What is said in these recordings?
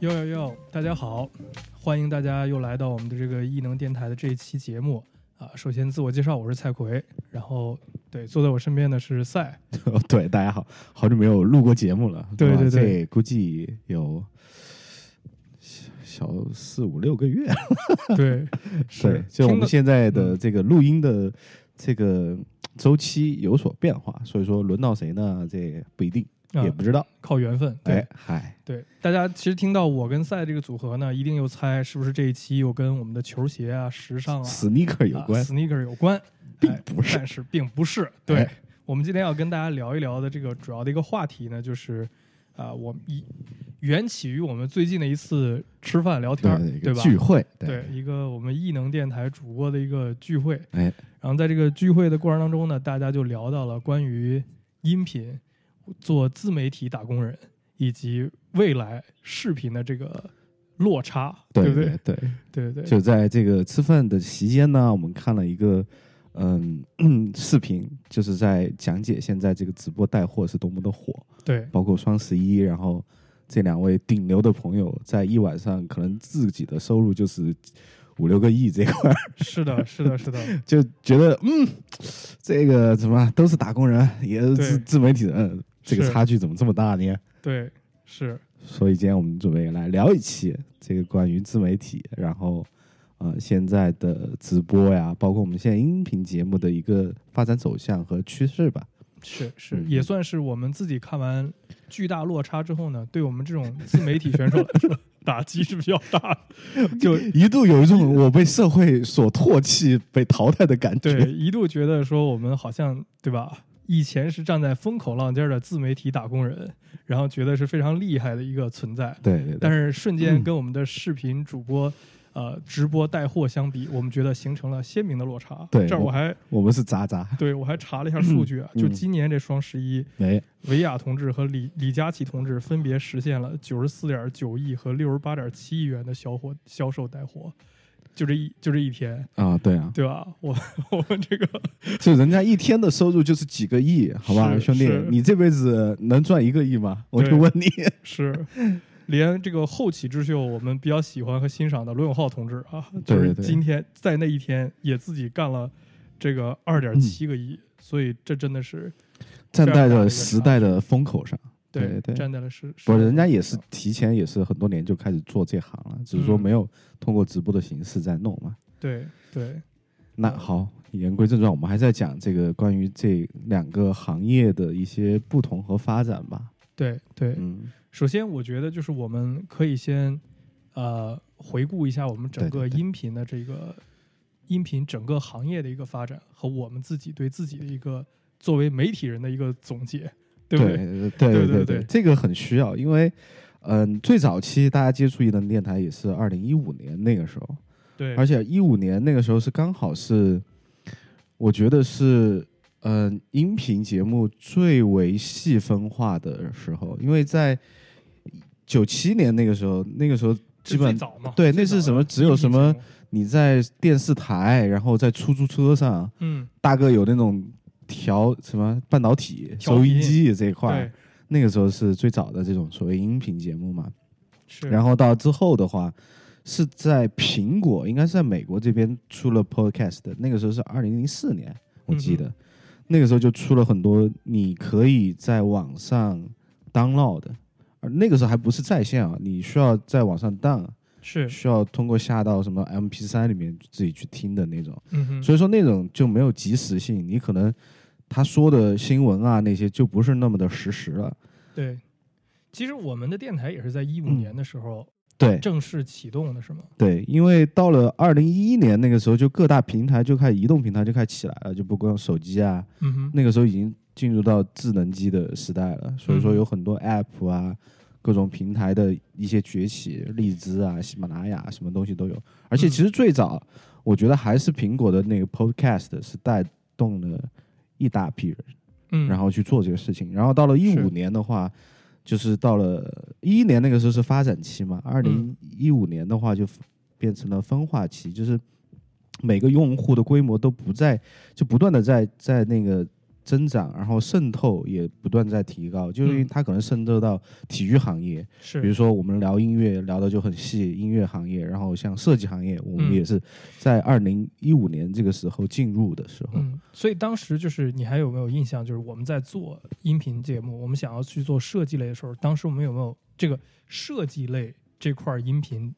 哟哟哟，大家好，欢迎大家又来到我们的这个异能电台的这一期节目。啊。首先自我介绍，我是蔡奎，然后对坐在我身边的是赛，对，大家好，好久没有录过节目了，对对对估计有小小四五六个月，对，是。对，就我们现在的嗯这个录音的这个周期有所变化，所以说轮到谁呢？这不一定，啊也不知道。靠缘分，对、哎，嗨，对，大家其实听到我跟赛这个组合呢，一定又猜是不是这一期又跟我们的球鞋啊、时尚啊、sneaker 有关啊、sneaker 有关，哎并不是但是并不是。对、哎我们今天要跟大家聊一聊的这个主要的一个话题呢，就是啊、我们一缘起于我们最近的一次吃饭聊天对吧？聚会，对，一个我们异能电台主播的一个聚会。哎，然后在这个聚会的过程当中呢，大家就聊到了关于音频做自媒体打工人以及未来视频的这个落差，对不对？对，对对对，就在这个吃饭的期间呢，我们看了一个嗯 视频，就是在讲解现在这个直播带货是多么的火，对包括双十一，然后这两位顶流的朋友在一晚上可能自己的收入就是五六个亿这块儿，是的，是的，是的，就觉得嗯，这个怎么都是打工人，也是自自媒体人，这个差距怎么这么大呢？对，是，所以今天我们准备来聊一期这个关于自媒体，然后呃现在的直播呀，包括我们现在音频节目的一个发展走向和趋势吧。是是，嗯也算是我们自己看完巨大落差之后呢，对我们这种自媒体选手来说，打击是比较大的。就一度有一种我被社会所唾弃、被淘汰的感觉。对，一度觉得说我们好像对吧？以前是站在风口浪尖的自媒体打工人，然后觉得是非常厉害的一个存在。对对但，是瞬间跟我们的视频主播、呃直播带货相比，我们觉得形成了鲜明的落差。对这儿我还我们是渣渣，对我还查了一下数据啊，嗯。就今年这双十一，哎，维亚同志和李李佳琦同志分别实现了九十四点九亿和六十八点七亿元的销货销售带货，就这一就这一天，啊，对啊，对吧？我 我们这个就人家一天的收入就是几个亿，好吧，兄弟，你这辈子能赚一个亿吗？我就问你，是。连这个后起之秀，我们比较喜欢和欣赏的罗永浩同志啊，就是今天在那一天也自己干了这个二点七个亿，所以这真的是站在了时代的风口上。对对对。站在了是，不，人家也是提前也是很多年就开始做这行了，只是说嗯。没有通过直播的形式在弄嘛。对对。那好，言归正传，我们还在讲这个关于这两个行业的一些不同和发展吧。对对，嗯，首先，我觉得就是我们可以先呃回顾一下我们整个音频的这个音频整个行业的一个发展和我们自己对自己的一个作为媒体人的一个总结，对不对？对对对这个很需要，因为嗯，最早期大家接触一能电台也是二零一五年那个时候，对，而且一五年那个时候是刚好是，我觉得是嗯、呃音频节目最为细分化的时候，因为在九七年那个时候，那个时候基本早嘛，对那是什么？只有什么你在电视台，然后在出租车上，嗯，大哥有那种调什么半导体、收音机这一块儿，，那个时候是最早的这种所谓音频节目嘛。是，然后到之后的话，是在苹果，应该是在美国这边出了 Podcast，那个时候是二零零四年，我记得、嗯那个时候就出了很多你可以在网上 download 的，而那个时候还不是在线啊，你需要在网上 down，是，需要通过下到什么 MP 3里面自己去听的那种，所以说那种就没有及时性，你可能他说的新闻啊那些就不是那么的实时了。对。其实我们的电台也是在一五嗯年的时候对正式启动的，是吗？对，因为到了二零一一年那个时候，就各大平台就开始移动平台就开始起来了，就不光手机啊，嗯哼，那个时候已经进入到智能机的时代了，所以说嗯有很多 App 啊，各种平台的一些崛起，荔枝啊、喜马拉雅什么东西都有。而且嗯其实最早，我觉得还是苹果的那个 Podcast 是带动了一大批人，嗯，然后去做这个事情。然后到了一五年的话，就是到了一一年那个时候是发展期嘛，二零一五年的话就变成了分化期，就是每个用户的规模都不在，就不断的在在那个增长，然后渗透也不断在提高，就是因为嗯。它可能渗透到体育行业，是。比如说我们聊音乐聊的就很细，音乐行业，然后像设计行业，我们嗯。也是在二零一五年这个时候进入的时候，嗯，所以当时就是你还有没有印象？就是我们在做音频节目，我们想要去做设计类的时候，当时我们有没有这个设计类这块音频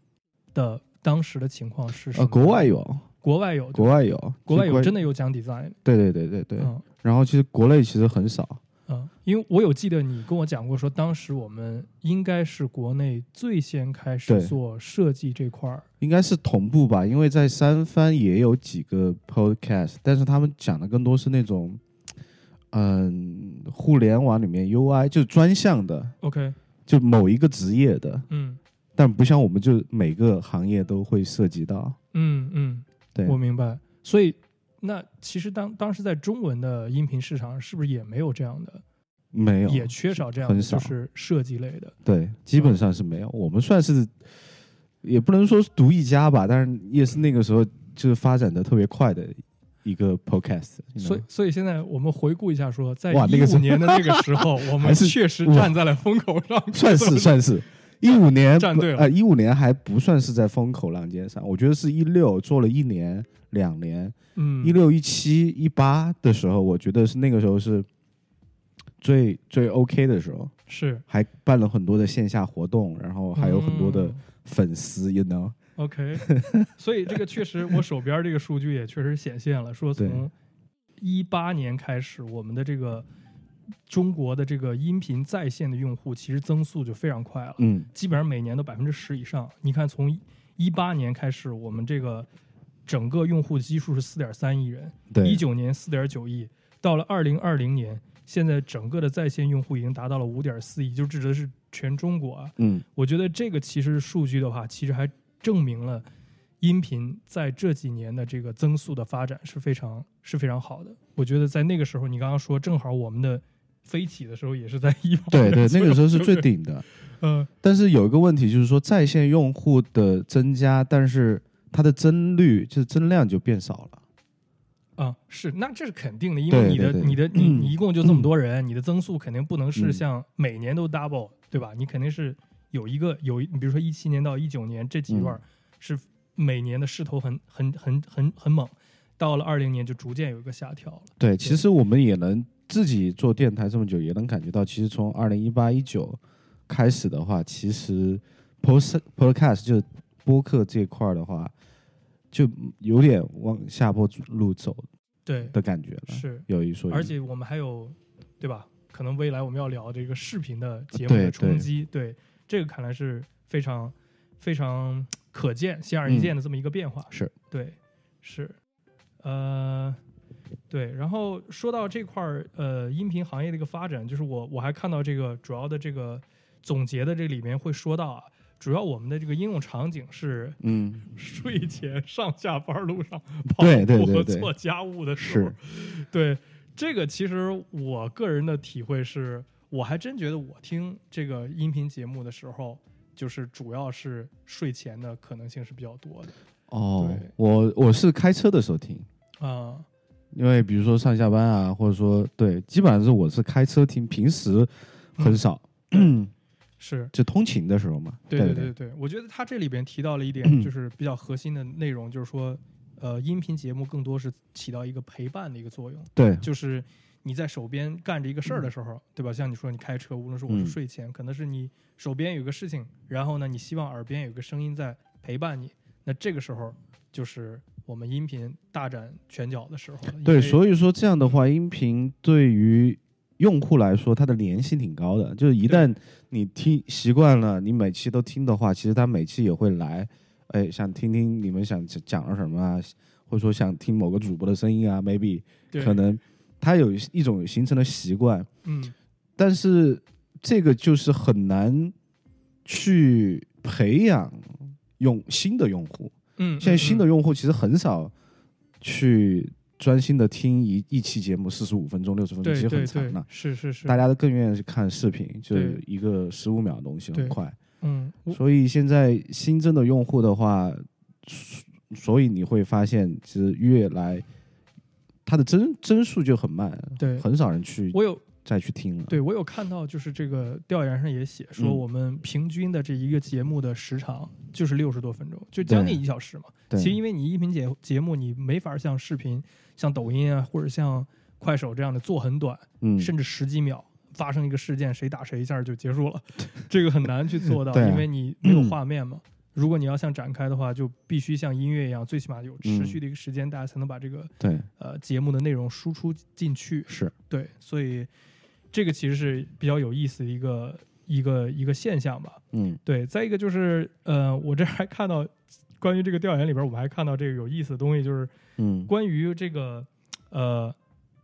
的当时的情况是什么？呃，国外有，国外有，国外有，国外有。真的有讲 design，对对对对对，嗯然后其实国内其实很少，嗯，因为我有记得你跟我讲过，说当时我们应该是国内最先开始做设计这块儿，应该是同步吧，因为在三番也有几个 podcast，但是他们讲的更多是那种，嗯，互联网里面 UI 就是专项的，OK，就某一个职业的，嗯但不像我们就每个行业都会涉及到。嗯嗯，对，我明白。所以那其实当当时在中文的音频市场，是不是也没有这样的，没有，也缺少这样的就是设计类的？对，基本上是没有。我们算是也不能说是独一家吧，但是也是那个时候就是发展的特别快的一个 podcast。所以，所以现在我们回顾一下说，在一五年的那个时候，我们确实站在了风口上，算是算是。一五年站对了呃，一五年还不算是在风口浪尖上，我觉得是一六做了一年、两年，嗯，一六、一七、一八的时候，我觉得是那个时候是最最 OK 的时候，是还办了很多的线下活动，然后还有很多的嗯。粉丝，you know，OK，所以这个确实，我手边这个数据也确实显现了，说从一八年开始，我们的这个中国的这个音频在线的用户其实增速就非常快了，嗯，基本上每年都百分之十以上。你看，从一八年开始，我们这个整个用户基数是四点三亿人，对，一九年四点九亿，到了二零二零年，现在整个的在线用户已经达到了五点四亿，就指的是全中国啊。嗯，我觉得这个其实数据的话，其实还证明了音频在这几年的这个增速的发展是非常是非常好的。我觉得在那个时候，你刚刚说正好我们的飞起的时候也是在一八对对，那个时候是最顶，的。嗯但是有一个问题就是说，在线用户的增加，但是它的增率就是增量就变少了。啊是，那这是肯定的，因为你的你的你嗯你一共就这么多人，你的增速肯定不能是嗯像每年都 double，对吧？你肯定是有一个有，你比如说一七年到一九年这几段嗯是每年的势头很很很很很猛，到了二零年就逐渐有一个下调了。对，其实我们也能自己做电台这么久，也能感觉到，其实从二零一八一九开始的话，其实 post podcast 就是播客这块儿的话，就有点往下坡路走对，的感觉了。是，有一说一，而且我们还有，对吧？可能未来我们要聊这个视频的节目的冲击，对这个看来是非常非常可见、显而易见的这么一个变化。是对，是，呃，对。然后说到这块儿，呃，音频行业的一个发展，就是我我还看到这个主要的这个总结的这里面会说到啊，主要我们的这个应用场景是嗯，睡前、上下班路上跑步和做家务的时候是，对这个，其实我个人的体会是，我还真觉得我听这个音频节目的时候，就是主要是睡前的可能性是比较多的哦，我我是开车的时候听。啊。因为比如说上下班啊，或者说对，基本上是我是开车听，平时很少，是就通勤的时候嘛。对对对对对，我觉得他这里边提到了一点，就是比较核心的内容，就是说，呃，音频节目更多是起到一个陪伴的一个作用。对就是你在手边干着一个事儿的时候，对吧？像你说你开车，无论是我是嗯睡前，可能是你手边有个事情，然后呢，你希望耳边有个声音在陪伴你，那这个时候就是我们音频大展拳脚的时候了。对，所以说这样的话，音频对于用户来说，它的粘性挺高的。就是一旦你听习惯了，你每期都听的话，其实他每期也会来，哎，想听听你们想讲讲了什么啊，或者说想听某个主播的声音啊，maybe 可能他有一种形成的习惯，嗯但是这个就是很难去培养用新的用户。嗯，现在新的嗯用户其实很少去专心的听一一期节目四十五分钟、六十分钟，其实很长了。，是是是，大家都更愿意去看视频，就是一个十五秒的东西，很快。嗯所以现在新增的用户的话，所所以你会发现，其实越来它的增增速就很慢，对很少人去我有再去听了。对我有看到，就是这个调研上也写说，嗯。我们平均的这一个节目的时长就是六十多分钟，就将近一小时嘛。对。其实因为你音频节节目，你没法像视频、像抖音啊，或者像快手这样的做很短，嗯，甚至十几秒发生一个事件，谁打谁一下就结束了，这个很难去做到，啊因为你没有画面嘛。如果你要像展开的话，就必须像音乐一样，最起码有持续的一个时间，大家才能把这个对，呃节目的内容输出进去。是。对，所以这个其实是比较有意思的一个一个一个现象吧。嗯。对，再一个就是呃，我这还看到关于这个调研里边，我们还看到这个有意思的东西，就是嗯。关于这个呃，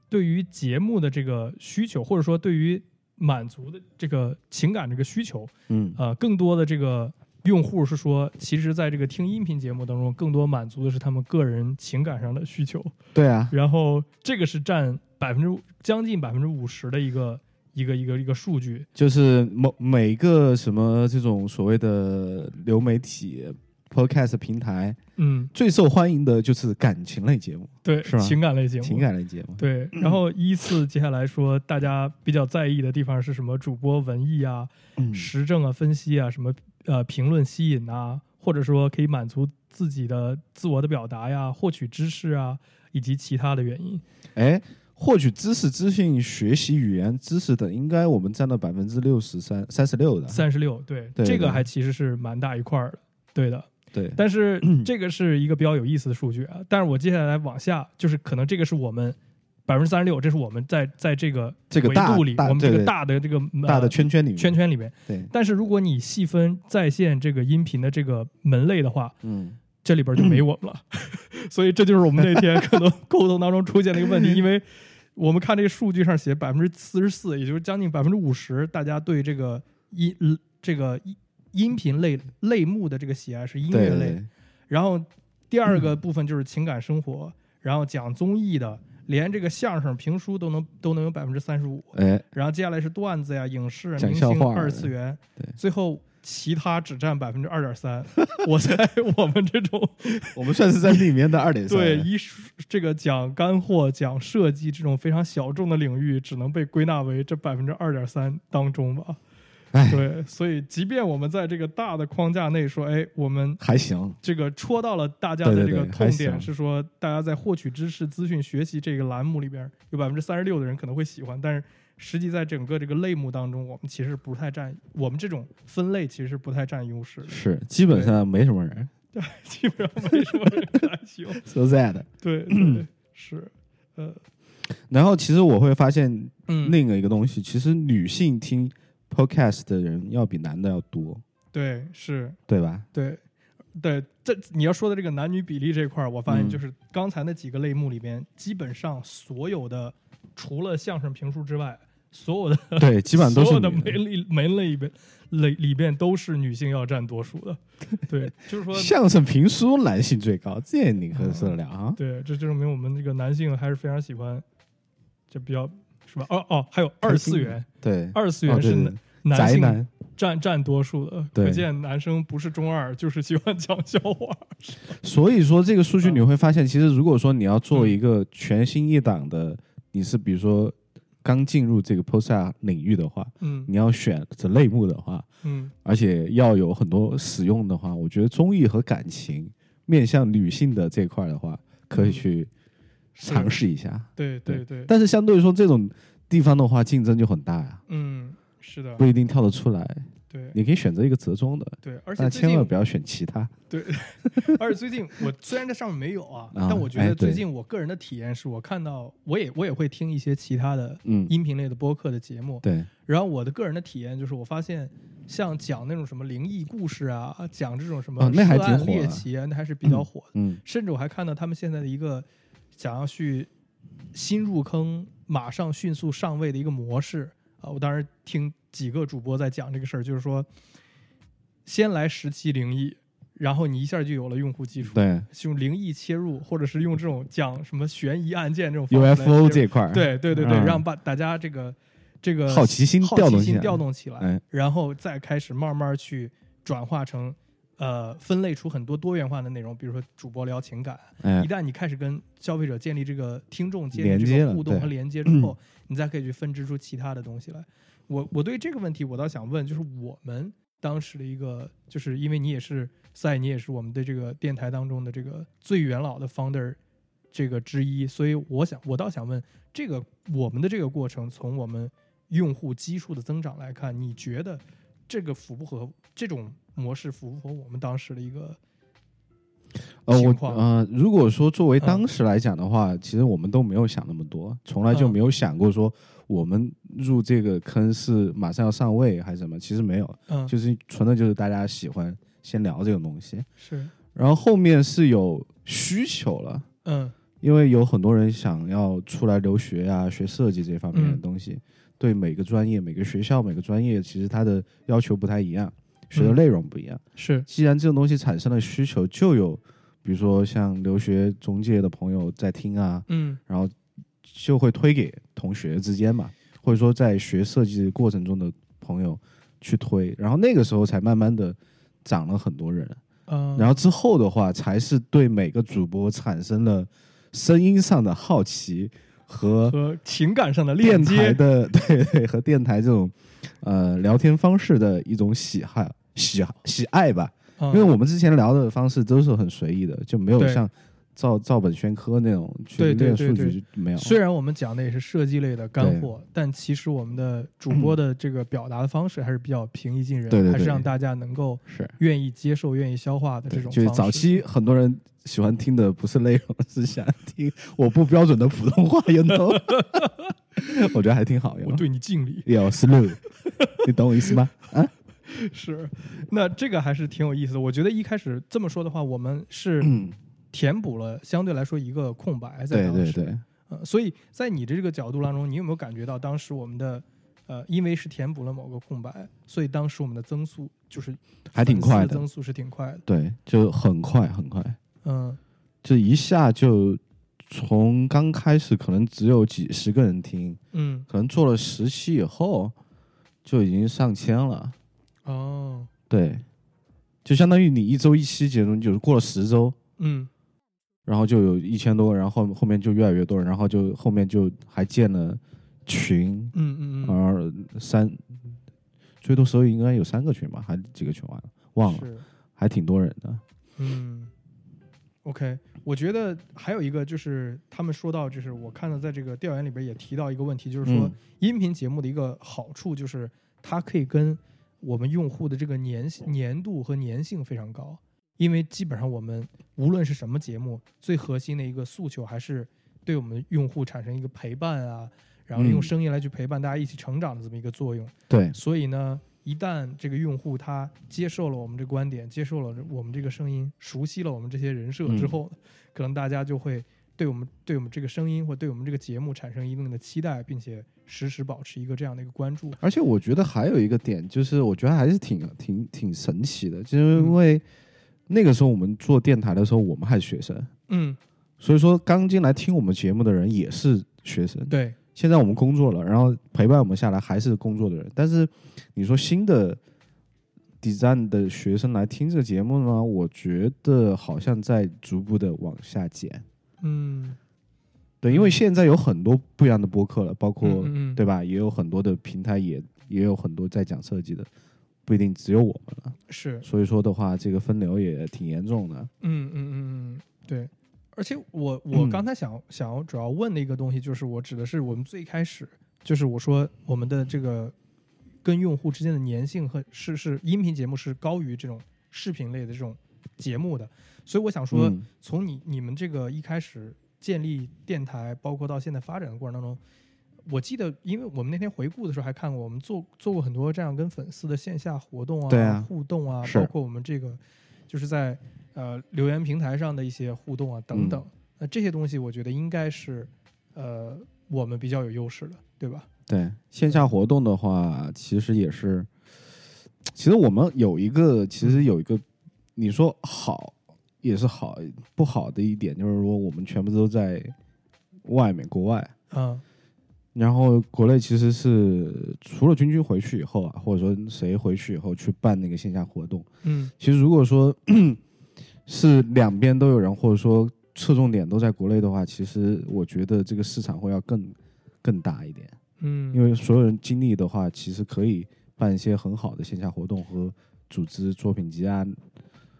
对于节目的这个需求，或者说对于满足的这个情感这个需求，嗯。呃，更多的这个用户是说，其实在这个听音频节目当中，更多满足的是他们个人情感上的需求，对啊，然后这个是占百分之将近百分之五十的一个一个一个一个数据。就是某每个什么这种所谓的流媒体 podcast 平台嗯，最受欢迎的就是感情类节目、对，是吧情感类节目，情感类节目。对，然后依次接下来说，大家比较在意的地方是什么？主播文艺啊、嗯时政啊、分析啊、什么呃评论吸引啊，或者说可以满足自己的自我的表达呀、获取知识啊，以及其他的原因。哎，获取知识、资讯、学习语言知识等，应该我们占到百分之六十三、三十六的。三十六，对，这个还其实是蛮大一块儿的，对的。对，但是 这个是一个比较有意思的数据啊。但是我接下来往下，就是可能这个是我们百分之三十六，这是我们在在这个这个大维度里，我们这个大的这个大的呃圈圈里面，圈圈里面。对，但是如果你细分在线这个音频的这个门类的话，嗯，这里边就没我们了。所以这就是我们那天可能 沟通当中出现的一个问题，因为我们看这个数据上写百分之四十四，也就是将近百分之五十，大家对这个音这个音音频类类目的这个喜爱是音乐类。然后第二个部分就是情感生活，然后讲综艺的，连这个相声、评书都能都能有百分之三十五。哎，然后接下来是段子呀、影视、明星、二次元，最后其他只占百分之二点三。我在我们这种 我们算是在里面的二点三。对一这个讲干货、讲设计这种非常小众的领域，只能被归纳为这百分之二点三当中吧。哎，对，所以即便我们在这个大的框架内说，哎，我们还行。这个戳到了大家的这个痛点，是说大家在获取知识、资讯、学习这个栏目里边，有百分之三十六的人可能会喜欢，但是实际在整个这个类目当中，我们其实不太占，我们这种分类其实是不太占优势的，是，基本上没什么人。对 基本上没什么人。So sad。对对是，呃然后其实我会发现嗯，另一个东西，其实女性听 podcast 的人要比男的要多，对是，对吧？对。对，这你要说的这个男女比例这块儿，我发现嗯就是刚才那几个类目里边，基本上所有的除了相声评书之外，所有的对，基本上都所有的门里门类里边类里边都是女性要占多数的。对，就是说，相声评书男性最高，这你可受得了啊？对，这就证明我们这个男性还是非常喜欢，就比较是吧？哦哦，还有二次元，对，二次元是男男性宅男，占占多数的，对可见男生不是中二，就是喜欢讲笑话。所以说这个数据嗯你会发现，其实如果说你要做一个全新一档的，你是比如说刚进入这个 podcast 领域的话，嗯。你要选择类目的话，嗯，而且要有很多使用的话，我觉得综艺和感情面向女性的这块的话，可以去尝试一下。对对。对，但是相对于说这种地方的话，竞争就很大呀，嗯，是的。不，一定跳得出来。对你可以选择一个折中的，对，而且千万不要选其他。对 而且最近我虽然这上面没有啊，啊但我觉得最近我个人的体验是我看到，我也我也会听一些其他的嗯，音频类的播客的节目，对，然后我的个人的体验就是，我发现像讲那种什么灵异故事啊，讲这种什么哦那还涉案挺火的猎奇啊，那还是比较火的。嗯甚至我还看到他们现在的一个想要去新入坑，马上迅速上位的一个模式啊。我当时听几个主播在讲这个事儿，就是说，先来十期灵异，然后你一下就有了用户基础。对用灵异切入，或者是用这种讲什么悬疑案件这种，UFO 这块儿，对对对对，嗯让把大家这个这个好奇心好调动起来奇心调动起来，哎然后再开始慢慢去转化成呃分类出很多多元化的内容，比如说主播聊情感，哎一，旦你开始跟消费者建立这个听众建立这个互动和连接之后，你再可以去分支出其他的东西来。我我对这个问题，我倒想问，就是我们当时的一个，就是因为你也是赛，你也是我们的这个电台当中的这个最元老的 founder 这个之一，所以我想，我倒想问，这个我们的这个过程，从我们用户基数的增长来看，你觉得这个符不符合这种模式符不符合我们当时的一个呃，我情况？呃，如果说作为嗯。当时来讲的话，其实我们都没有想那么多，从来就嗯。没有想过说我们入这个坑是马上要上位还是什么，其实没有，嗯。就是纯的就是大家喜欢先聊这种东西，是。然后后面是有需求了。嗯。因为有很多人想要出来留学啊，学设计这方面的嗯。东西，对每个专业、每个学校、每个专业，其实它的要求不太一样，学的嗯。内容不一样。是。既然这种东西产生了需求，就有比如说像留学中介的朋友在听啊，嗯。然后就会推给同学之间嘛，或者说在学设计过程中的朋友去推，然后那个时候才慢慢的涨了很多人。嗯，然后之后的话，才是对每个主播产生了声音上的好奇和和情感上的电链接，台的 对对和电台这种呃聊天方式的一种喜好喜喜爱吧。因因为我们之前聊的方式都是很随意的，就没有像照照本宣科那种去对对对对据就没有。虽然我们讲的也是设计类的干货，但其实我们的 主播的这个表达的方式还是比较平易近人，对对对还是让大家能够是愿意接受、愿意消化的这，种就是早期很多人喜欢听的不是内容，是想听我不标准的普通话，you know？我觉得还挺好。我对你敬礼。有 slow，你懂我意思吗？啊，是，那这个还是挺有意思的。我觉得一开始这么说的话，我们是嗯，填补了相对来说一个空白在对当时。对对，呃，所以在你的这个角度当中，你有没有感觉到当时我们的呃，因为是填补了某个空白，所以当时我们的增速就是还挺快的。增速是挺快的。对，就很快很快，嗯。就一下就从刚开始可能只有几十个人听，嗯。可能做了十期以后就已经上千了。哦。对，就相当于你一周一期节目，就是过了十周，嗯然后就有一千多个，然后后后面就越来越多人，然后就后面就还建了群，嗯嗯嗯，而三最多时候应该有三个群吧，还几个群完了，忘了，还挺多人的。嗯，OK，我觉得还有一个就是他们说到，就是我看到在这个调研里边也提到一个问题，就是说嗯。音频节目的一个好处就是它可以跟我们用户的这个粘粘度和粘性非常高，因为基本上我们无论是什么节目，最核心的一个诉求还是对我们用户产生一个陪伴啊，然后用嗯声音来去陪伴大家一起成长的这么一个作用。对，所以呢，一旦这个用户他接受了我们这观点，接受了我们这个声音，熟悉了我们这些人设之嗯后，可能大家就会对我们对我们这个声音或对我们这个节目产生一定的期待，并且时时保持一个这样的一个关注。而且我觉得还有一个点，就是我觉得还是挺挺挺神奇的，就是因为那个时候我们做电台的时候，我们还是学生，嗯，所以说刚进来听我们节目的人也是学生。对，现在我们工作了，然后陪伴我们下来还是工作的人，但是你说新的 design 的学生来听这个节目呢，我觉得好像在逐步的往下减。嗯，对，因为现在有很多不一样的播客了，包括、嗯嗯嗯。对吧？也有很多的平台也也有很多在讲设计的，不一定只有我们了。是，所以说的话，这个分流也挺严重的。嗯嗯嗯嗯，对。而且我我嗯刚才想、想要主要问的一个东西，就是我指的是我们最开始，就是我说我们的这个跟用户之间的粘性和是是音频节目是高于这种视频类的这种节目的，所以我想说，嗯从你你们这个一开始建立电台，包括到现在发展的过程当中，我记得，因为我们那天回顾的时候还看过，我们做做过很多这样跟粉丝的线下活动啊、对啊互动啊，是包括我们这个就是在呃留言平台上的一些互动啊等等。那这些东西，我觉得应该是呃我们比较有优势的，对吧？对，线下活动的话，其实也是，其实我们有一个，其实有一个，你说好也是好，不好的一点就是说，我们全部都在外面国外，嗯然后国内其实是除了君君回去以后啊，或者说谁回去以后去办那个线下活动，嗯。其实如果说 是两边都有人，或者说侧重点都在国内的话，其实我觉得这个市场会要更更大一点。嗯，因为所有人精力的话，其实可以办一些很好的线下活动和组织作品集啊，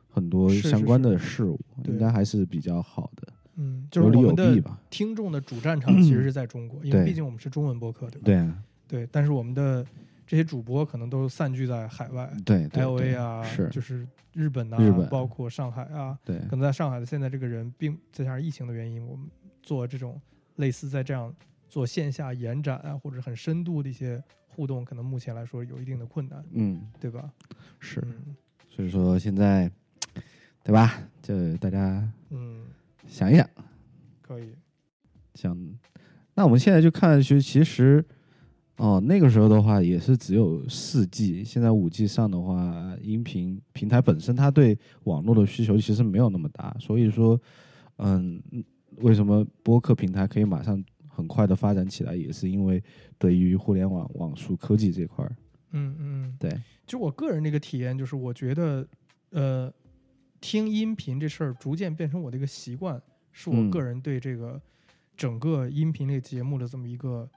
很多相关的事物，对。应该还是比较好的，嗯，就是我们的。听众的主战场其实是在中国，因为毕竟我们是中文播客，对吧？对啊，对，但是我们的这些主播可能都散聚在海外对对，L A 啊，是就是日本啊，日本包括上海啊，对可能在上海的现在这个人，并再加上疫情的原因，我们做这种类似在这样做线下延展啊，或者很深度的一些互动，可能目前来说有一定的困难，嗯对吧？是，嗯所以说现在对吧？就大家嗯，想一想，可以，想，那我们现在就看，其实其实。哦，那个时候的话也是只有四 G，现在五 G 上的话，音频平台本身它对网络的需求其实没有那么大，所以说，嗯，为什么播客平台可以马上很快的发展起来，也是因为得益于互联网网速科技这块儿，嗯嗯，对，就我个人那个体验，就是我觉得，呃，听音频这事儿逐渐变成我的一个习惯，是我嗯。个人对这个整个音频类节目的这么一个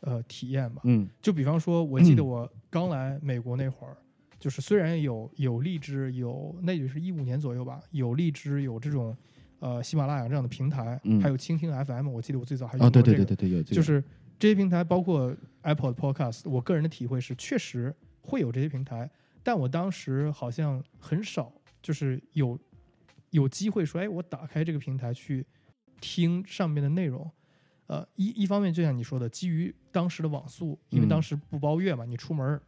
呃体验吧。嗯。就比方说，我记得我刚来美国那会儿，就是虽然有有荔枝，有那就是一五年左右吧，有荔枝，有这种呃喜马拉雅这样的平台，嗯。还有蜻蜓 FM，我记得我最早还用哦，过这个。对对对对对，有这。个，就是这些平台，包括 Apple 的 Podcast，我个人的体会是，确实会有这些平台，但我当时好像很少，就是有有机会说，哎，我打开这个平台去听上面的内容。呃，一一方面就像你说的，基于当时的网速，因为嗯当时不包月嘛，你出门儿，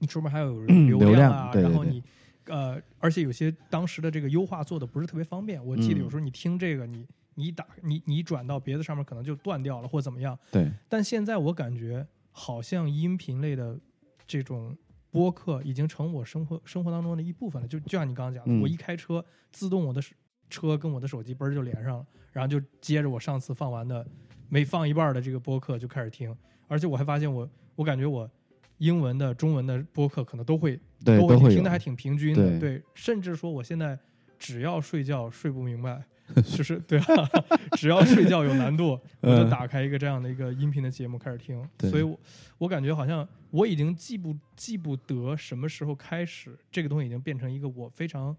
你出门还要有嗯 流流量啊，对对对然后你呃，而且有些当时的这个优化做的不是特别方便。我记得嗯有时候你听这个，你你打你你转到别的上面可能就断掉了或怎么样。对，但现在我感觉好像音频类的这种播客已经成我生活生活当中的一部分了。就就像你刚刚讲的，嗯。我一开车，自动我的手车跟我的手机嘣儿就连上了，然后就接着我上次放完的没放一半儿的这个播客就开始听，而且我还发现我我感觉我英文的、中文的播客可能都会对都都会有。听的还挺平均的，对甚至说我现在只要睡觉睡不明白，就是对啊，只要睡觉有难度，我就嗯。打开一个这样的一个音频的节目开始听，对。所以我我感觉好像我已经记不记不得什么时候开始，这个东西已经变成一个我非常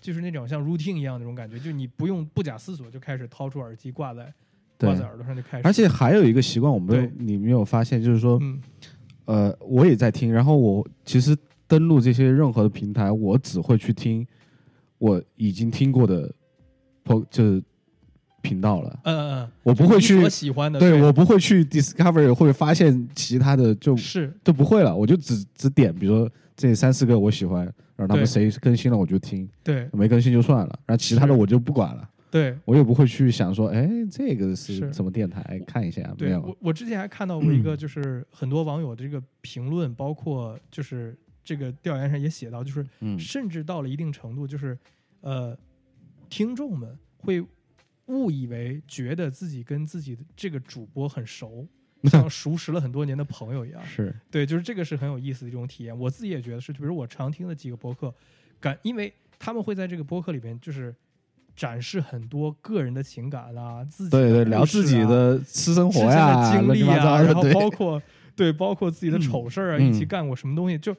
就是那种像 routine 一样的那种感觉，就你不用不假思索就开始掏出耳机挂在挂在耳朵上就开始，而且还有一个习惯，我们对。你没有发现，就是说，嗯。呃，我也在听，然后我其实登录这些任何的平台，我只会去听我已经听过的 po 就是频道了，嗯嗯嗯，我不会去我，喜欢的，对我不会去 discover 或者发现其他的就是。都不会了，我就只只点，比如说这三四个我喜欢，然后他们谁更新了我就听，对。没更新就算了，然后其他的我就不管了。对。我也不会去想说，哎，这个是是。什么电台？看一下没对，有我？我之前还看到过一个，就是很多网友的这个评论，包括就是这个调研上也写到，就是嗯。甚至到了一定程度，就是呃，听众们会误以为觉得自己跟自己的这个主播很熟，像熟识了很多年的朋友一样。是，对，就是这个是很有意思的一种体验。我自己也觉得是，比如我常听的几个播客，感因为他们会在这个播客里面就是。展示很多个人的情感啊，自己对对，聊自己的私生活呀，的经历乱七八糟啊，然后包括对，包括自己的丑事儿啊，嗯一起干过什么东西，就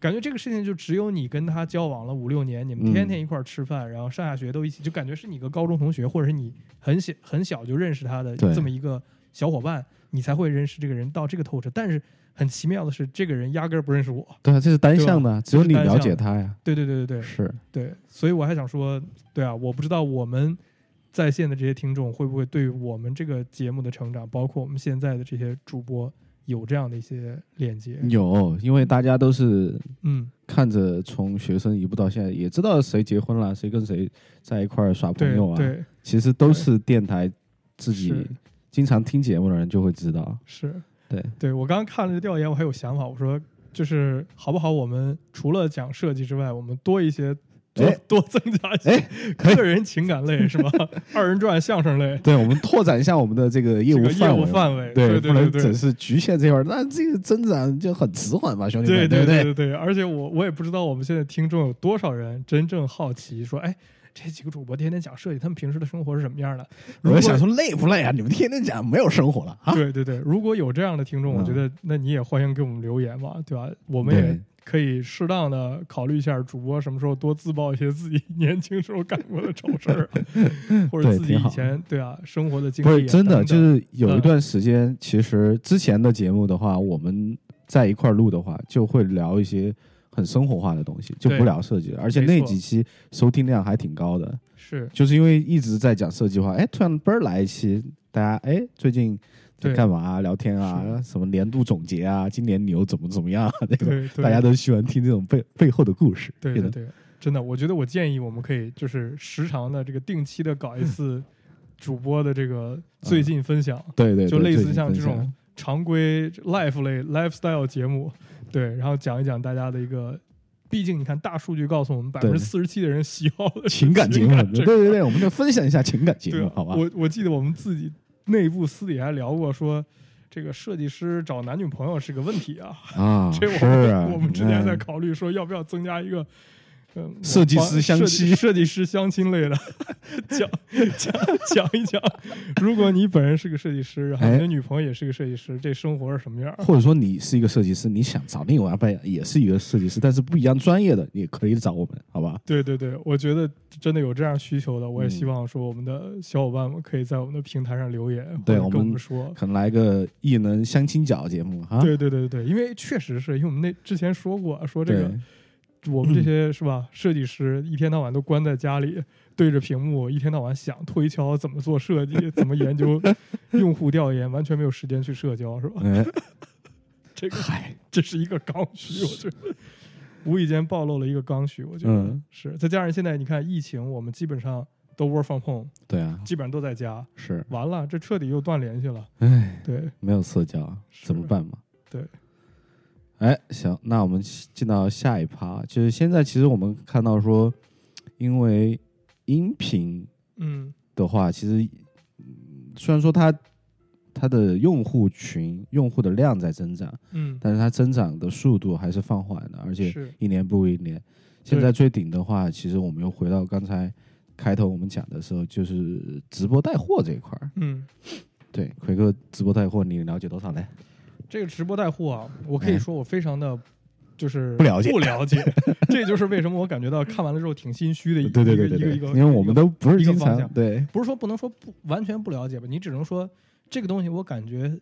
感觉这个事情就只有你跟他交往了五六年，你们天天一块儿吃饭，然后上下学都一起，就感觉是你个高中同学，或者是你很小很小就认识他的这么一个小伙伴，你才会认识这个人到这个透彻。但是很奇妙的是，这个人压根儿不认识我。对啊，这是单向的，只有你了解他呀。对对对对对是，对，所以我还想说，对啊，我不知道我们。在线的这些听众会不会对我们这个节目的成长，包括我们现在的这些主播，有这样的一些链接？有，因为大家都是嗯，看着从学生一步到现在，也知道谁结婚了，谁跟谁在一块儿耍朋友啊。对其实都是电台自己经常听节目的人就会知道。是，对对我刚刚看了这调研，我还有想法，我说就是好不好？我们除了讲设计之外，我们多一些 多增加一些哎，个人情感类 是吧？二人转、相声类，对，我们拓展一下我们的这个业务范围。范围，对，对不能。只是局限这块儿，那这个增长就很迟缓吧，兄弟们，对对不对？对对，而且我我也不知道我们现在听众有多少人真正好奇说，哎，这几个主播天天讲设计，他们平时的生活是什么样的？如果我就想说累不累啊？你们天天讲没有生活了啊？对对对，如果有这样的听众，我嗯觉得那你也欢迎给我们留言嘛，对吧？我们也对可以适当的考虑一下，主播什么时候多自曝一些自己年轻时候干过的丑事儿啊，或者自己以前对啊生活的经历啊、不是真的，就是有一嗯段时间，其实之前的节目的话，我们在一块儿录的话，就会聊一些很生活化的东西，就不聊设计了。而且那几期收听量还挺高的，是。就是因为一直在讲设计话，哎，突然嘣儿来一期，大家哎最近在对干嘛啊？聊天啊，什么年度总结啊，今年牛怎么怎么样啊？那种大家都喜欢听这种背背后的故事。对对对，真的，我觉得我建议我们可以就是时常的这个定期的搞一次 主播的这个最近分享，对对，就类似像这种常规 life 类 lifestyle 节目，对，然后讲一讲大家的一个。毕竟你看，大数据告诉我们，百分之四十七的人喜好情感节目，对对对，我们就分享一下情感节目好吧？我我记得我们自己内部私底下还聊过说。这个设计师找男女朋友是个问题啊，啊，这我们、啊我们之前在嗯考虑说要不要增加一个，嗯，设计师相亲 设计师相亲类的，讲讲讲一讲，如果你本人是个设计师，然后哎你的女朋友也是个设计师，这生活是什么样？或者说你是一个设计师，你想找另外一半也是一个设计师，但是不一样专业的，你也可以找我们，好吧？对对对，我觉得真的有这样需求的，我也嗯希望说我们的小伙伴们可以在我们的平台上留言，或者跟我对我们们说。可能来个异能相亲角节目哈。对对对对对，因为确实是因为我们那之前说过，说这个我们这些是吧，设计师一天到晚都关在家里，对着屏幕，一天到晚想推敲怎么做设计，怎么研究用户调研，完全没有时间去社交，是吧？哎，这个嗨，这是一个刚需，我觉得无意间暴露了一个刚需，我觉得、嗯是。再加上现在你看疫情，我们基本上都 work from home，对啊，基本上都在家，是，完了，这彻底又断联系了。哎，对，没有社交怎么办嘛？对，哎，行，那我们进到下一趴，就是现在其实我们看到说，因为音频嗯的话，其实嗯虽然说它它的用户群、用户的量在增长，嗯，但是它增长的速度还是放缓的，而且一年不如一年。现在最顶的话，其实我们又回到刚才开头我们讲的时候，就是直播带货这一块儿。嗯。对，奎哥，直播带货你了解多少嘞？这个直播带货啊，我可以哎说我非常的就是不了解不了解，这就是为什么我感觉到看完了之后挺心虚的一 对对对一个一个因为我们都不是经一个方向常对。不是说不能说不完全不了解吧，你只能说这个东西我感觉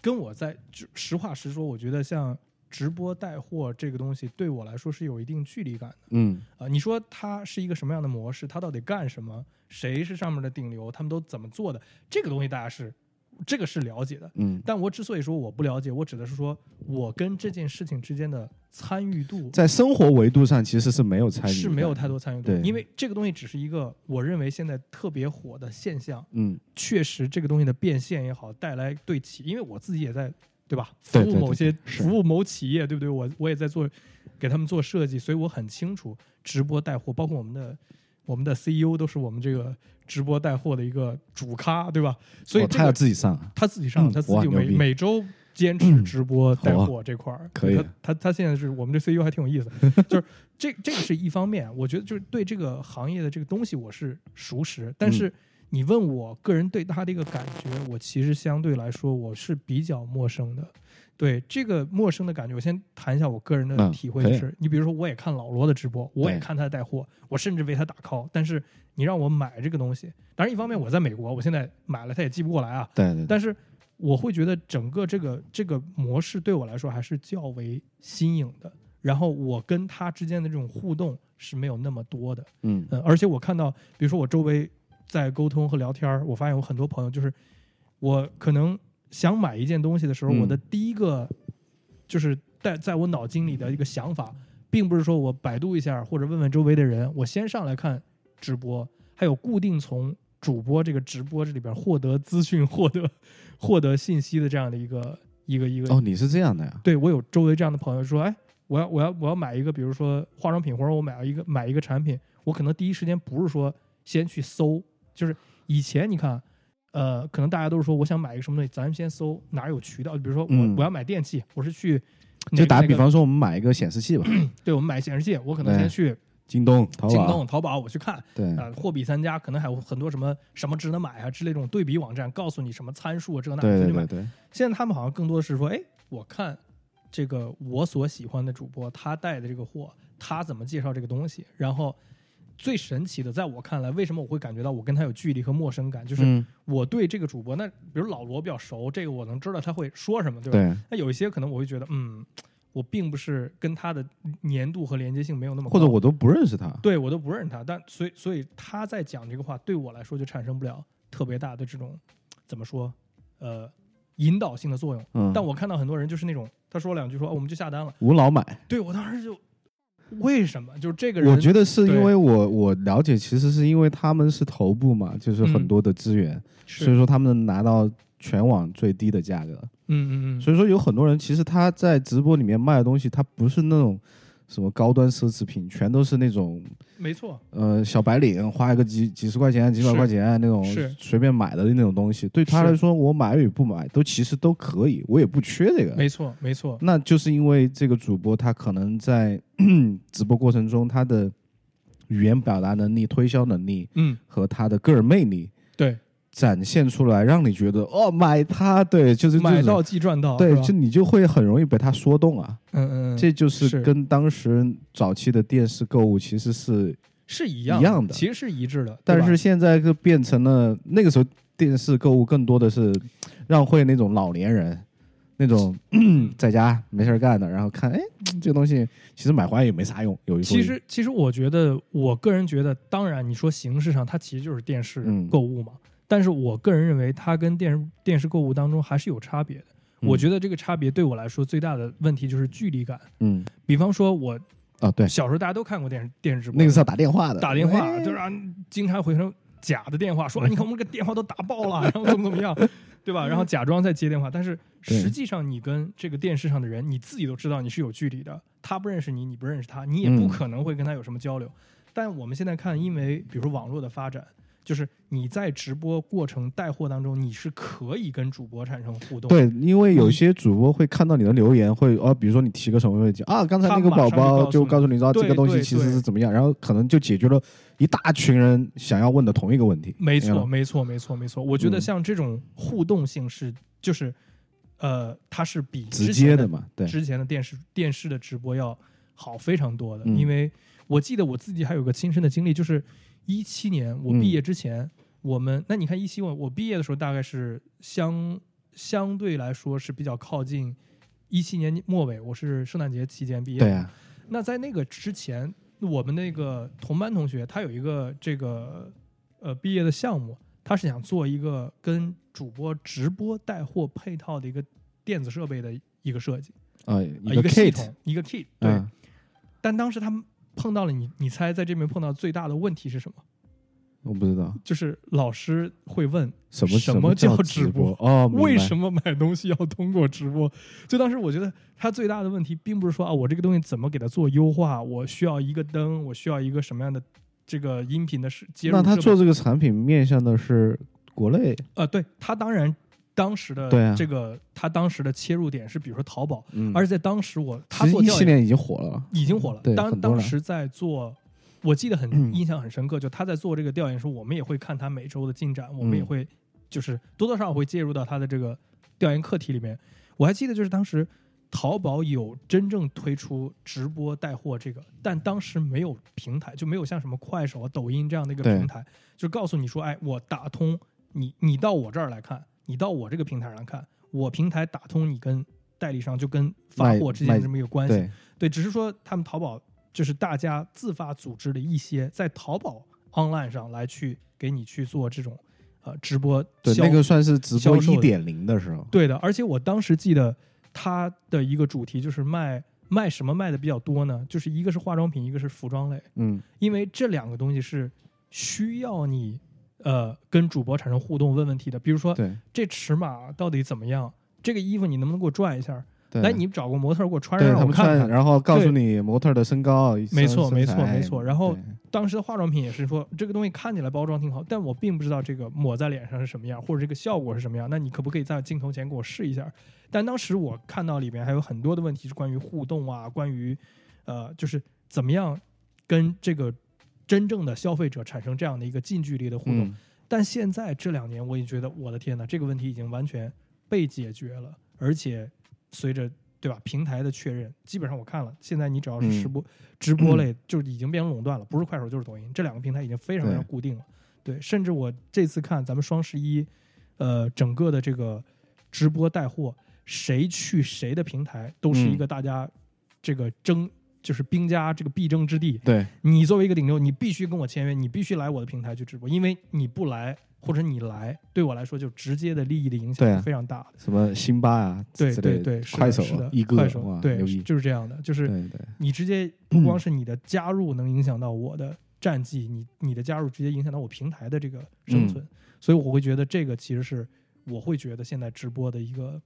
跟我在就实话实说，我觉得像直播带货这个东西对我来说是有一定距离感的嗯。啊、你说它是一个什么样的模式，它到底干什么，谁是上面的顶流，他们都怎么做的，这个东西大家是这个是了解的。嗯，但我之所以说我不了解，我指的是说我跟这件事情之间的参与度在生活维度上其实是没有参与，是没有太多。参与度，因为这个东西只是一个我认为现在特别火的现象。嗯，确实，这个东西的变现也好，带来对企，因为我自己也在对吧，服务某些是服务某企业，对不对？我我也在做给他们做设计，所以我很清楚直播带货，包括我们的我们的 CEO 都是我们这个直播带货的一个主咖，对吧？所以哦他要这个自己上。啊，他自己上，嗯他自己每每周坚持直播带货这块儿，可以。他他他现在是我们这 CEO 还挺有意思，就是这这个是一方面，我觉得就是对这个行业的这个东西我是熟识，但嗯。是你问我个人对他的一个感觉，我其实相对来说我是比较陌生的。对这个陌生的感觉，我先谈一下我个人的嗯体会，就是、你比如说，我也看老罗的直播，我也看他带货，我甚至为他打 call，但是你让我买这个东西，当然一方面我在美国，我现在买了他也寄不过来啊，对对对，但是我会觉得整个这个这个模式对我来说还是较为新颖的。然后我跟他之间的这种互动是没有那么多的，嗯。嗯，而且我看到，比如说我周围在沟通和聊天儿，我发现有很多朋友就是我可能想买一件东西的时候，嗯我的第一个就是在在我脑筋里的一个想法，并不是说我百度一下或者问问周围的人，我先上来看直播，还有固定从主播这个直播这里边获得资讯、获得 获得信息的这样的一个一个一个。哦，你是这样的呀？对我有周围这样的朋友说，哎，我要我要我要买一个，比如说化妆品，或者我买一个买一个产品，我可能第一时间不是说先去搜，就是以前你看，呃，可能大家都是说我想买一个什么东西，咱们先搜哪儿有渠道，比如说我、嗯。我要买电器，我是去哪就打比方说，我们买一个显示器吧，对我们买显示器，我可能先去京东、淘宝，京东、淘宝我去看，对，啊，货比三家，可能还有很多什么什么值得买啊之类这种对比网站，告诉你什么参数啊，这个那对。对对对，现在他们好像更多的是说，哎，我看这个我所喜欢的主播他带的这个货，他怎么介绍这个东西，然后最神奇的，在我看来，为什么我会感觉到我跟他有距离和陌生感，就是嗯我对这个主播，那比如老罗比较熟，这个我能知道他会说什么，对吧？对，那有一些可能我会觉得，嗯，我并不是跟他的粘度和连接性没有那么高，或者我都不认识他，对我都不认识他，但所以所以他在讲这个话，对我来说就产生不了特别大的这种怎么说呃引导性的作用。嗯，但我看到很多人就是那种他说两句说、哦、我们就下单了，无脑买。对我当时就为什么？就是这个人我觉得是因为我我了解，其实是因为他们是头部嘛，就是很嗯。多的资源，是。所以说他们能拿到全网最低的价格。嗯嗯嗯，所以说有很多人其实他在直播里面卖的东西，他不是那种什么高端奢侈品，全都是那种没错，呃小白领花一个几几十块钱、几百块钱那种随便买的那种东西。对他来说，我买与不买都其实都可以，我也不缺这个。没错没错，那就是因为这个主播他可能在 直播过程中，他的语言表达能力、推销能力嗯和他的个人魅力对，展现出来，让你觉得哦买它，对，就是买到即赚到，对就你就会很容易被它说动啊。嗯嗯嗯，这就是是跟当时早期的电视购物其实是，是一样一样的其实是一致的，但是现在就变成了那个时候电视购物更多的是让会那种老年人。那种 在家没事儿干的，然后看，哎，这个东西其实买回来也没啥用。有一其实，其实我觉得，我个人觉得，当然你说形式上它其实就是电视嗯购物嘛，但是我个人认为它跟电视电视购物当中还是有差别的。嗯我觉得这个差别对我来说最大的问题就是距离感。嗯比方说，我哦对，小时候大家都看过电视电视直播，那个是要打电话的，打电话，哎就是啊，经常回成假的电话，说啊，你看我们这个电话都打爆了，然后怎么怎么样，对吧？然后假装在接电话，但是实际上你跟这个电视上的人，你自己都知道你是有距离的，他不认识你，你不认识他，你也不嗯可能会跟他有什么交流。但我们现在看，因为比如说网络的发展，就是你在直播过程带货当中，你是可以跟主播产生互动。对，因为有些主播会看到你的留言，会哦，比如说你提个什么问题啊，刚才那个宝宝就告诉你知道这个东西其实是怎么样，然后可能就解决了一大群人想要问的同一个问题。没错，嗯没错，没错，没错。我觉得嗯像这种互动性是，就是，呃，它是比直之前的接的嘛，对，之前的电视电视的直播要好非常多的，嗯因为我记得我自己还有个亲身的经历，就是一七年我毕业之前，我们那你看一七我我毕业的时候大概是相相对来说是比较靠近一七年末尾，我是圣诞节期间毕业的，对啊，那在那个之前，我们那个同班同学他有一个这个呃毕业的项目，他是想做一个跟主播直播带货配套的一个电子设备的一个设计，一个系统，一个 kit。对，嗯，但当时他们碰到了你，你猜在这边碰到最大的问题是什么？我不知道就是老师会问什么什么叫叫直播播哦，为？什么买东西要通过直播？就当时我觉得他最大的问题，并不是说啊，我这个东西怎么给它做优化，我需要一个灯，我需要一个什么样的这个音频的是接入。那他做这个产品面向的是国内，呃，对他当然当时的这个、他当时的切入点是，比如说淘宝，嗯，而且在当时我他做调研已经火了，已经火了。当当时在做，我记得很嗯印象很深刻，就他在做这个调研的时候，我们也会看他每周的进展，我们也嗯会就是多多少少会介入到他的这个调研课题里面。我还记得就是当时淘宝有真正推出直播带货这个，但当时没有平台，就没有像什么快手啊、抖音这样的一个平台，就告诉你说，哎，我打通你，你到我这儿来看，你到我这个平台上看，我平台打通你跟代理商就跟发货之间这么一个关系。对，对，只是说他们淘宝就是大家自发组织的一些在淘宝 online 上来去给你去做这种呃直播对，销那个算是直播一点零的时候，对的，而且我当时记得它的一个主题就是卖卖什么卖的比较多呢？就是一个是化妆品，一个是服装类，嗯，因为这两个东西是需要你呃跟主播产生互动问问题的，比如说对，这尺码到底怎么样？这个衣服你能不能给我转一下？对来，你找个模特儿给我穿上我看看。然后告诉你模特的身高，没错没错没错然后当时的化妆品也是说，这个东西看起来包装挺好，但我并不知道这个抹在脸上是什么样，或者这个效果是什么样。那你可不可以在镜头前给我试一下？但当时我看到里面还有很多的问题是关于互动啊，关于呃，就是怎么样跟这个真正的消费者产生这样的一个近距离的互动。嗯但现在这两年，我也觉得，我的天呐，这个问题已经完全被解决了，而且随着对吧平台的确认，基本上我看了，现在你只要是直播、直播类，就已经变成垄断了，不是快手就是抖音，这两个平台已经非常非常固定了。对，甚至我这次看咱们双十一，呃，整个的这个直播带货，谁去谁的平台，都是一个大家这个争。就是兵家这个必争之地，对。你作为一个顶流，你必须跟我签约，你必须来我的平台去直播，因为你不来或者你来，对我来说就直接的利益的影响是非常大的。什么辛巴啊，对对对，快手是的一个快手对就是这样的，就是你直接 不光是你的加入能影响到我的战绩，你你的加入直接影响到我平台的这个生存，所以我会觉得这个其实是我会觉得现在直播的一个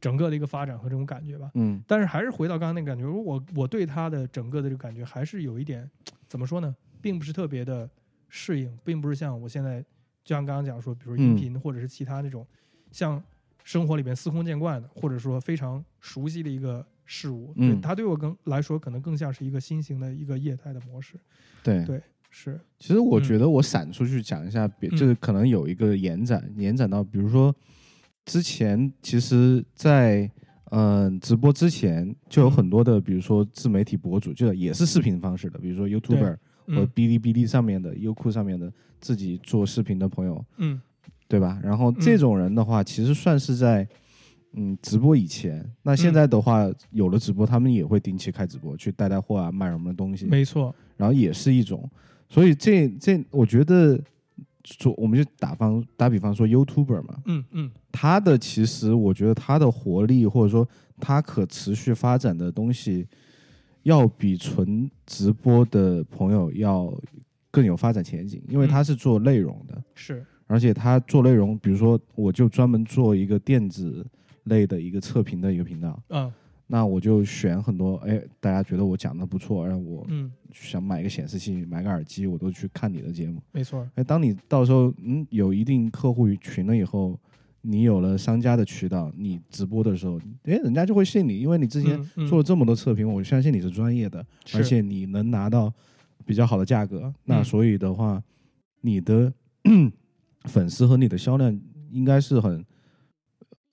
整个的一个发展和这种感觉吧。嗯。但是还是回到刚刚那个感觉，我我对它的整个的这个感觉还是有一点怎么说呢，并不是特别的适应，并不是像我现在就像刚刚讲说，比如音频或者是其他那种、像生活里边司空见惯的，或者说非常熟悉的一个事物。嗯。对它对我更来说，可能更像是一个新型的一个业态的模式。对。对是，其实我嗯。觉得我闪出去讲一下，别嗯。就是可能有一个延展，延展到比如说之前，其实在，嗯直播之前就有嗯很多的，比如说自媒体博主，就也是视频方式的，比如说 YouTuber 或者嗯哔哩哔哩上面的、优酷上面的自己做视频的朋友，嗯对吧？然后这种人的话，其实算是在。嗯，直播以前，那现在的话，有了直播，他们也会定期开直播，去带带货啊，卖什么东西。没错，然后也是一种，所以这这我觉得，说我们就打方打比方说 YouTuber 嘛，嗯嗯。他的其实我觉得他的活力或者说他可持续发展的东西，要比纯直播的朋友要更有发展前景，因为嗯他是做内容的，是，而且他做内容，比如说我就专门做一个电子类的一个测评的一个频道。嗯那我就选很多，哎，大家觉得我讲的不错，让我嗯，想买个显示器、买个耳机，我都去看你的节目。没错，哎，当你到时候嗯有一定客户群了以后，你有了商家的渠道，你直播的时候，哎，人家就会信你，因为你之前做了这么多测评，我相信你是专业的，而且你能拿到比较好的价格。那嗯所以的话，你的 粉丝和你的销量应该是很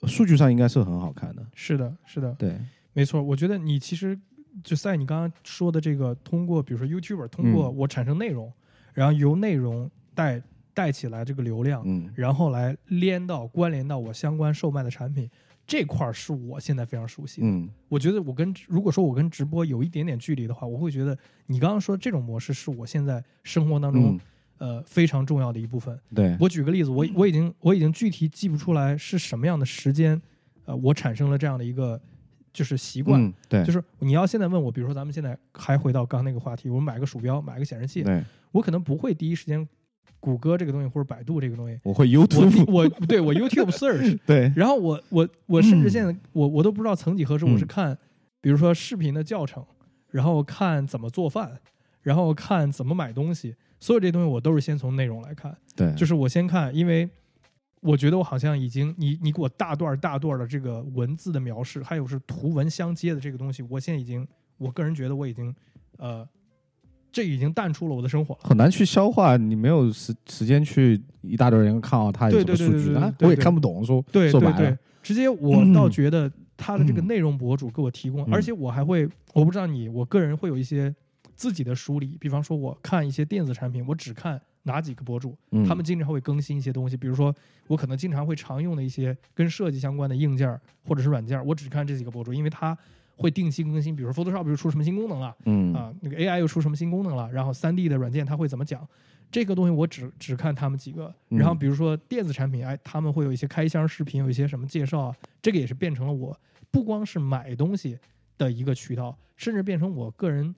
数据上应该是很好看的。是的，是的，对，没错，我觉得你其实就在你刚刚说的这个，通过比如说 YouTuber，通过嗯。我产生内容，然后由内容带带起来这个流量，嗯。然后来连到关联到我相关售卖的产品，这块儿是我现在非常熟悉的。嗯。我觉得我跟如果说我跟直播有一点点距离的话，我会觉得你刚刚说这种模式是我现在生活当中、嗯，呃非常重要的一部分。对，我举个例子，我我已经我已经具体记不出来是什么样的时间，呃，我产生了这样的一个就是习惯。嗯对，就是你要现在问我，比如说咱们现在还回到刚那个话题，我买个鼠标，买个显示器，对，我可能不会第一时间谷歌这个东西或者百度这个东西，我会 YouTube，我对我 YouTube search，对，然后我我我甚至现在我我都不知道曾几何时我是嗯。看，比如说视频的教程，然后看怎么做饭，然后看怎么买东西，所有这些东西我都是先从内容来看，对，就是我先看，因为我觉得我好像已经你你给我大段儿大段儿的这个文字的描述，还有是图文相接的这个东西，我现在已经我个人觉得我已经呃，这已经淡出了我的生活了。很难去消化，你没有时时间去一大堆人看到它有什么数据我也看不懂。说对对对直接我倒觉得他的这个内容博主给我提供，嗯而且我还会，我不知道你，我个人会有一些自己的梳理，比方说我看一些电子产品，我只看哪几个博主，嗯他们经常会更新一些东西，比如说我可能经常会常用的一些跟设计相关的硬件儿或者是软件儿，我只看这几个博主，因为他会定期更新，比如说 Photoshop 又出什么新功能了。嗯啊，那个 AI 又出什么新功能了？然后3 D 的软件它会怎么讲？这个东西我只只看他们几个。嗯然后比如说电子产品，哎，他们会有一些开箱视频，有一些什么介绍啊，这个也是变成了我不光是买东西的一个渠道，甚至变成我个人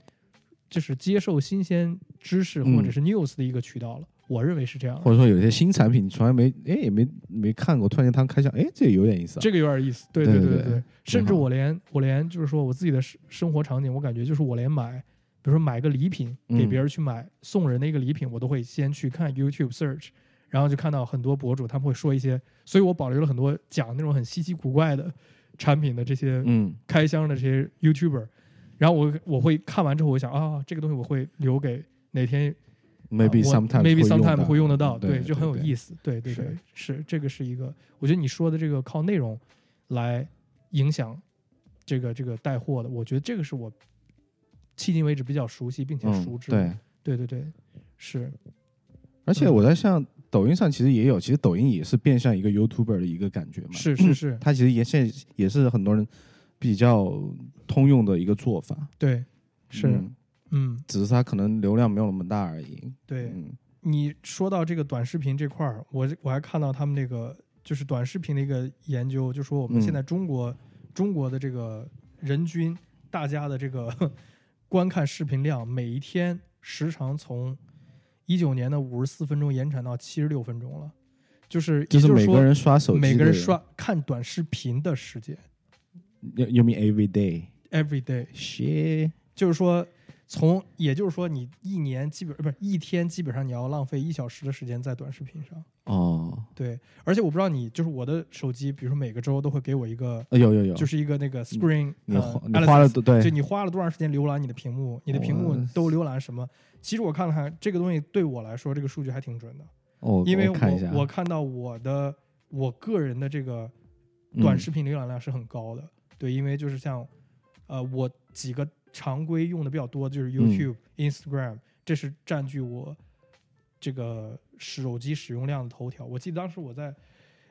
就是接受新鲜知识嗯或者是 news 的一个渠道了。我认为是这样。或者说有些新产品你从来没哎也没没看过，突然间他们开箱，哎这有点意思啊。这个有点意思，对对对对对，甚至我连我连就是说我自己的生生活场景，我感觉就是我连买，比如说买个礼品给嗯别人去买、送人的一个礼品，我都会先去看 YouTube search，然后就看到很多博主他们会说一些，所以我保留了很多讲那种很稀奇古怪的产品的这些嗯开箱的这些 YouTuber，然后我我会看完之后，我想啊，这个东西我会留给哪天，maybe 啊我 sometimes maybe sometime 会用得到，对，就很有。意思，对对对，是。这个是一个，我觉得你说的这个靠内容来影响这个这个带货的，我觉得这个是我迄今为止比较熟悉并且熟嗯，知的，对，对对对，是，而且我在像抖音上其实也有，其实抖音也是变相一个 YouTuber 的一个感觉嘛。是是是，它其实也现在也是很多人比较通用的一个做法。对，是，嗯。嗯，只是它可能流量没有那么大而已。对嗯。你说到这个短视频这块儿，我我还看到他们那个就是短视频的一个研究，就说我们嗯现在中国、中国的这个人均大家的这个 观看视频量，每一天时长从一九年的五十四分钟延长到七十六分钟了，就是就是每个人刷手机，每个人刷看短视频的时间，You you mean every day？，every day，shit，就是说。从，也就是说，你一年基本不是一天，基本上你要浪费一小时的时间在短视频上。哦，对，而且我不知道你，就是我的手机，比如说每个周都会给我一个，呃有有有，就是一个那个 screen，呃你花你花了对就你花了多长时间浏览你的屏幕，你的屏幕哦都浏览什么？其实我看了看这个东西，对我来说，这个数据还挺准的，哦，因为我我看到我的我个人的这个短视频浏览量是很高的，对，因为就是像呃我几个常规用的比较多，嗯就是 YouTube、Instagram，这是占据我这个手机使用量的头条。我记得当时我在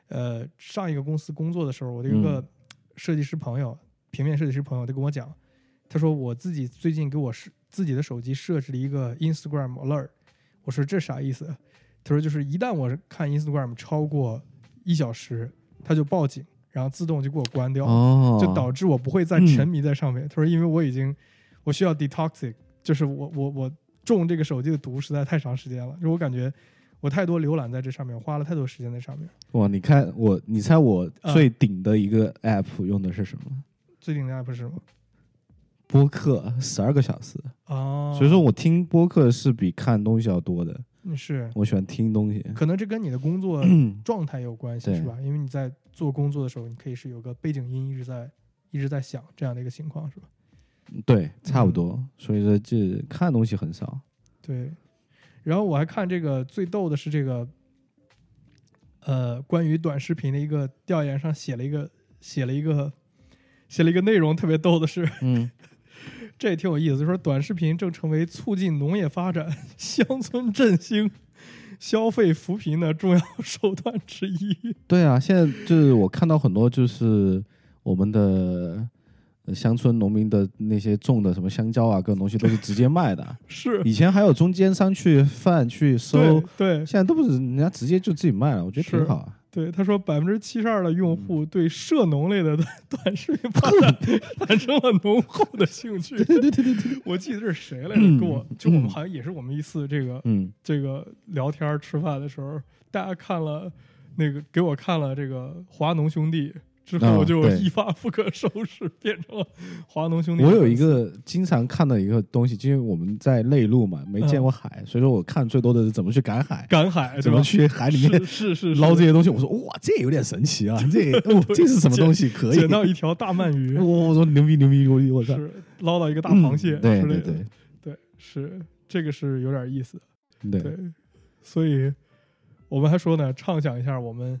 呃上一个公司工作的时候，我的一个嗯 设计师朋友，平面设计师朋友，他跟我讲，他说我自己最近给我设自己的手机设置了一个 Instagram alert，我说这啥意思？他说就是一旦我看 Instagram 超过一小时，他就报警，然后自动就给我关掉，哦，就导致我不会再嗯沉迷在上面。他说因为我已经我需要 detoxic，就是我我我中这个手机的毒实在太长时间了，就我感觉我太多浏览在这上面，我花了太多时间在上面。哇，你看我，你猜我啊最顶的一个 app 用的是什么？最顶的 app 是什么？播客，十二个小时。哦，所以说我听播客是比看东西要多的，嗯是我喜欢听东西。可能这跟你的工作 状态有关系，是吧？因为你在做工作的时候，你可以是有个背景音一直在一直在响这样的一个情况，是吧？对，差不嗯多。所以说这看东西很少。对。然后我还看这个最逗的是这个，呃，关于短视频的一个调研上写了一个写了一个写了一个内容，特别逗的是，嗯，这也挺有意思，就说短视频正成为促进农业发展、乡村振兴、消费扶贫的重要手段之一。对啊，现在就是我看到很多就是我们的呃乡村农民的那些种的什么香蕉啊，各种东西都是直接卖的。是，以前还有中间商去贩去收对，对现在都不是人家直接就自己卖了，我觉得挺好啊。对，他说百分之七十二的用嗯户对涉农类的 短视频发 展产生了浓厚的兴趣。对对对对对，我记得这是谁来着？跟我就我们好像也是我们一次这个嗯，这个聊天吃饭的时候，大家看了那个给我看了这个华农兄弟之后，就一发不可收拾，变成了华农兄弟。我有一个经常看到一个东西，因为我们在内陆嘛，没见过海，所以说我看最多的是怎么去赶海，赶海，怎么去海里面是是是捞这些东西。我说哇，这有点神奇啊，这哦这是什么东西？可以捡到一条大鳗鱼，我我说牛逼牛逼牛逼！我操，是捞到一个大螃蟹嗯对对对对，是这个是有点意思，对对，所以我们还说呢，畅想一下，我们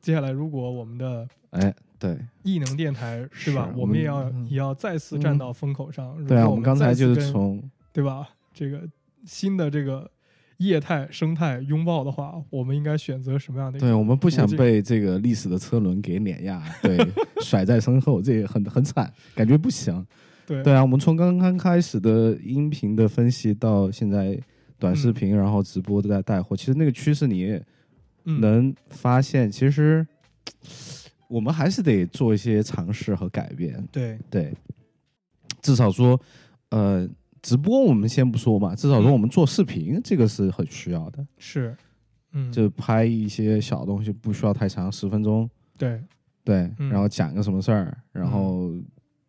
接下来如果我们的哎对异能电台是吧，我们也要嗯也要再次站到风口上。对啊，我我们刚才就是从对吧这个新的这个业态生态拥抱的话，我们应该选择什么样的？对我们不想被这个历史的车轮给碾压，对，甩在身后，这也很很惨，感觉不行。对对啊，我们从刚刚开始的音频的分析到现在短视频，然后直播都在带货，其实那个趋势你也嗯能发现，其实我们还是得做一些尝试和改变。对。对，至少说，呃，直播我们先不说嘛，至少说嗯我们做视频，这个是很需要的。是，嗯，就拍一些小东西，不需要太长，十分钟，对，对，嗯。然后讲个什么事儿，然后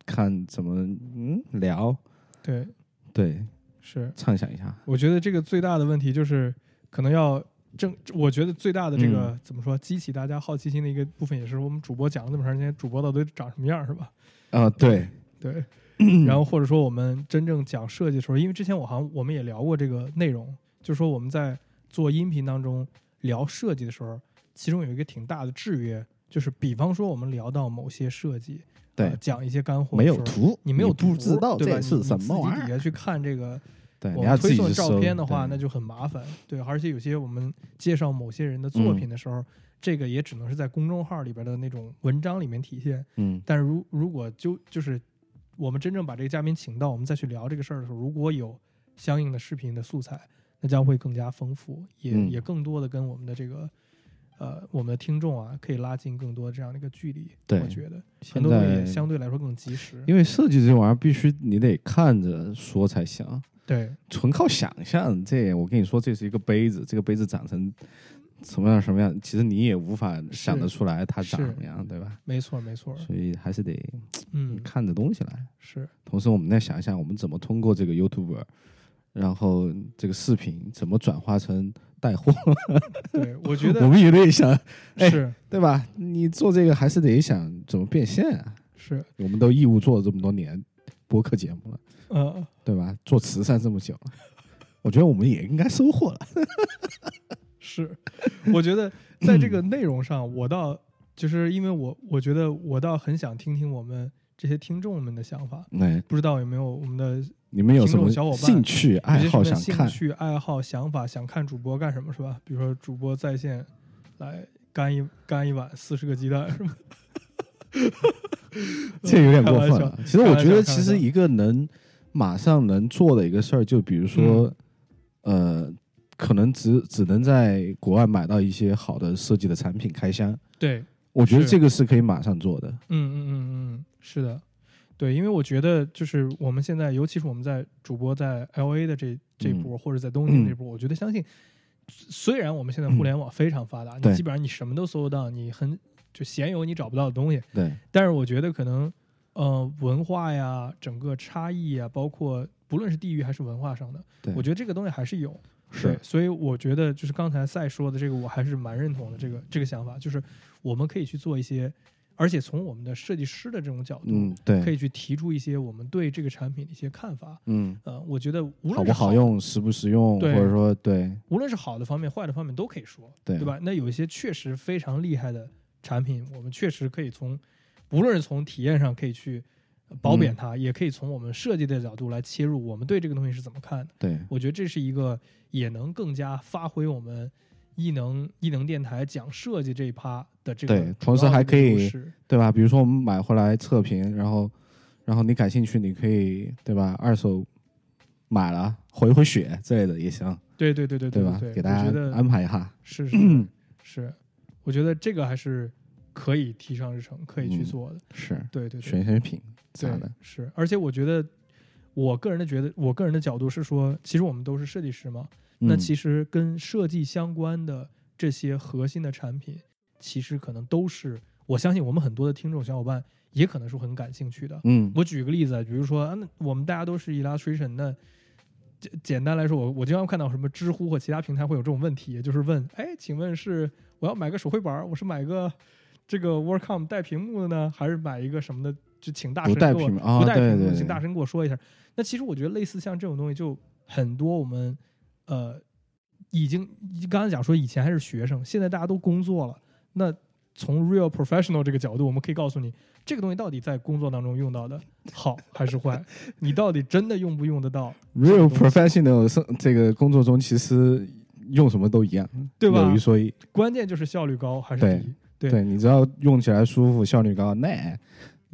看怎么嗯聊，对，对，是。畅想一下，我觉得这个最大的问题就是，可能要正，我觉得最大的这个、嗯怎么说，激起大家好奇心的一个部分，也是我们主播讲了那么长时间，主播到底长什么样，是吧？啊、对，对。然后或者说我们真正讲设计的时候，因为之前我好像我们也聊过这个内容，就是说我们在做音频当中聊设计的时候，其中有一个挺大的制约，就是比方说我们聊到某些设计，对呃讲一些干货没有图，你没有图不知道对吧？这是你你什么玩意儿，自己底下去看这个对，我你要推送照片的话，那就很麻烦。对，而且有些我们介绍某些人的作品的时候，这个也只能是在公众号里边的那种文章里面体现。嗯但是如如果就就是我们真正把这个嘉宾请到，我们再去聊这个事儿的时候，如果有相应的视频的素材，那将会更加丰富，也、嗯也更多的跟我们的这个呃我们的听众啊，可以拉近更多这样的一个距离。对我觉得很现多东西相对来说更及时。因为设计这玩意儿必须你得看着说才行，对纯靠想象，这我跟你说，这是一个杯子，这个杯子长成什么样什么样，其实你也无法想得出来它长什么样，对吧？没错没错，所以还是得嗯，看着东西来。是同时，我们再想一想，我们怎么通过这个 YouTube，然后这个视频怎么转化成带货，对，我觉得我们也得想，哎是对吧？你做这个还是得想怎么变现啊。是我们都义务做了这么多年播客节目了，嗯对吧？做慈善这么久了，我觉得我们也应该收获了。是，我觉得在这个内容上，我倒就是因为我我觉得我倒很想听听我们这些听众们的想法，哎，不知道有没有我们的你们有什么小伙伴兴趣爱好想看？兴趣爱好想法，想看主播干什么是吧？比如说主播在线来干一干一碗四十个鸡蛋是吧？这有点过分了。其实我觉得，其实一个能马上能做的一个事儿，就比如说，嗯。呃，可能只只能在国外买到一些好的设计的产品开箱。对，我觉得这个是可以马上做的。嗯嗯嗯嗯，是的，对，因为我觉得就是我们现在，尤其是我们在主播在 L A 的这这嗯。波，或者在东京这波，我觉得相信，虽然我们现在互联网非常发达，对。你基本上你什么都搜得到，你很就鲜有你找不到的东西，对，但是我觉得可能呃文化呀，整个差异呀，包括不论是地域还是文化上的，对我觉得这个东西还是有。是，所以我觉得就是刚才赛说的这个，我还是蛮认同的。这个这个想法，就是我们可以去做一些，而且从我们的设计师的这种角度，嗯，对，可以去提出一些我们对这个产品的一些看法。嗯，呃，我觉得无论好是不好用，实不实用，或者说对无论是好的方面、坏的方面都可以说，对对吧？那有一些确实非常厉害的产品，我们确实可以从，不论是从体验上可以去呃褒嗯贬它，也可以从我们设计的角度来切入，我们对这个东西是怎么看的。对，我觉得这是一个也能更加发挥我们艺能艺能电台讲设计这一趴的这个对同时还可以对吧？比如说我们买回来测评，然后然后你感兴趣，你可以对吧？二手买了回回血之类的也行，对对对对对吧？对，给大家安排一下。是是是，我觉得这个还是可以提上日程，可以去嗯做的。是对对对，选选品啥对的，是，而且我觉得，我个人的觉得，我个人的角度是说，其实我们都是设计师嘛，那嗯其实跟设计相关的这些核心的产品，其实可能都是我相信我们很多的听众小伙伴也可能是很感兴趣的。嗯我举个例子啊，比如说，啊那我们大家都是 illustration，那简简单来说，我我经常看到什么知乎或其他平台会有这种问题，就是问，哎，请问是我要买个手绘板儿，我是买个这个 Wacom 带屏幕的呢，还是买一个什么的？就请大神给我屏幕啊不带屏幕，请大神给我说一下。那其实我觉得类似像这种东西，就很多我们呃已经刚才讲说以前还是学生，现在大家都工作了。那从 real professional 这个角度，我们可以告诉你，这个东西到底在工作当中用到的 好还是坏，你到底真的用不用得到，，real professional 生这个工作中其实用什么都一样，对吧？有一说一，关键就是效率高还是对低，对。对你只要用起来舒服，效率高，那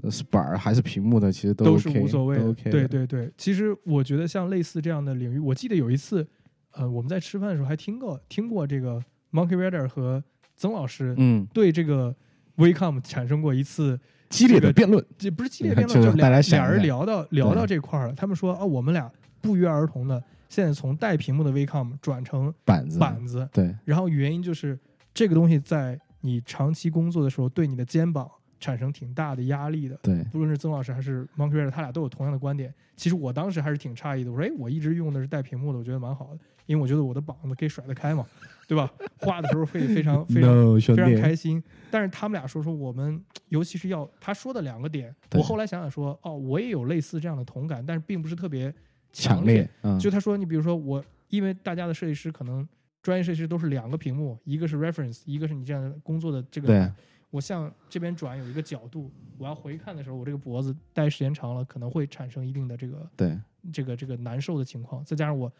是板儿还是屏幕的，其实都 OK, 是无所谓的。OK。对对对，其实我觉得像类似这样的领域，我记得有一次，呃，我们在吃饭的时候还听过听过这个 Monkey Rider 和曾老师嗯，对这个 Wacom 产生过一次激烈的辩论，这不是激烈辩论，就是就俩俩人聊到聊到这块儿了。他们说啊，我们俩不约而同的现在从带屏幕的 VCOM 转成板子，板子，对然后原因就是这个东西在你长期工作的时候对你的肩膀产生挺大的压力的。对不论是曾老师还是 Monkey Red，他俩都有同样的观点。其实我当时还是挺诧异的，我说，哎，我一直用的是带屏幕的，我觉得蛮好的，因为我觉得我的膀子可以甩得开嘛，对吧？画的时候会非常 非常，no 非常，开心。但是他们俩说说我们，尤其是要他说的两个点，我后来想想说，哦，我也有类似这样的同感，但是并不是特别强烈。烈，嗯，就他说，你比如说我，因为大家的设计师可能专业设计师都是两个屏幕，一个是 reference，一个是你这样的工作的这个。对我向这边转有一个角度，我要回看的时候，我这个脖子待时间长了，可能会产生一定的这个对这个这个难受的情况。再加上我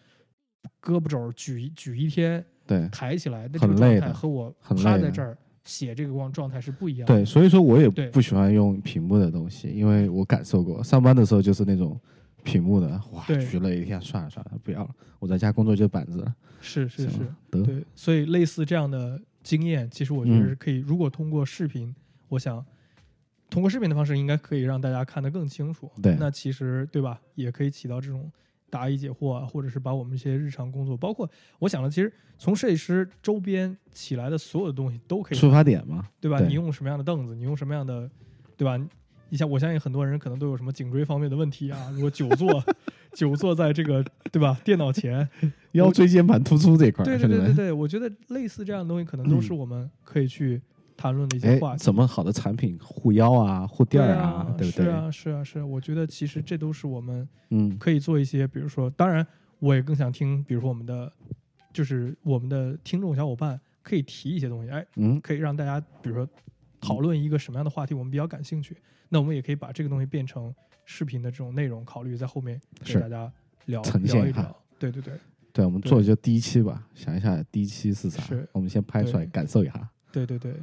胳膊肘举一举一天对抬起来那这个状很累的态和我趴在这儿写这个光状态是不一样的。对，所以说我也不喜欢用屏幕的东西，因为我感受过，上班的时候就是那种屏幕的，哇，对举了一天，算了算了，不要了，我在家工作就板子了，是是是，得，对，所以类似这样的经验，其实我觉得嗯是可以，如果通过视频，我想通过视频的方式，应该可以让大家看得更清楚。对那其实对吧，也可以起到这种答疑解惑啊，或者是把我们一些日常工作，包括我想了，其实从设计师周边起来的所有的东西都可以出发点嘛，对吧？对你用什么样的凳子，你用什么样的，对吧？你像我相信很多人可能都有什么颈椎方面的问题啊，如果久坐，久坐在这个对吧电脑前，腰椎间盘突出这块儿，对对对对对，我觉得类似这样的东西，可能都是我们可以去谈论的一些哎话，题。怎么好的产品护腰啊、护垫对儿啊，对不对？是啊，是啊，是啊。我觉得其实这都是我们嗯，可以做一些，比如说，当然我也更想听，比如说我们的就是我们的听众小伙伴可以提一些东西，哎，嗯，可以让大家比如说讨论一个什么样的话题，我们比较感兴趣，那我们也可以把这个东西变成视频的这种内容，考虑在后面给是大家聊呈现一下聊一聊。对对对对，我们对做就第一期吧，想一下第一期是啥是，我们先拍出来感受一下。对对对，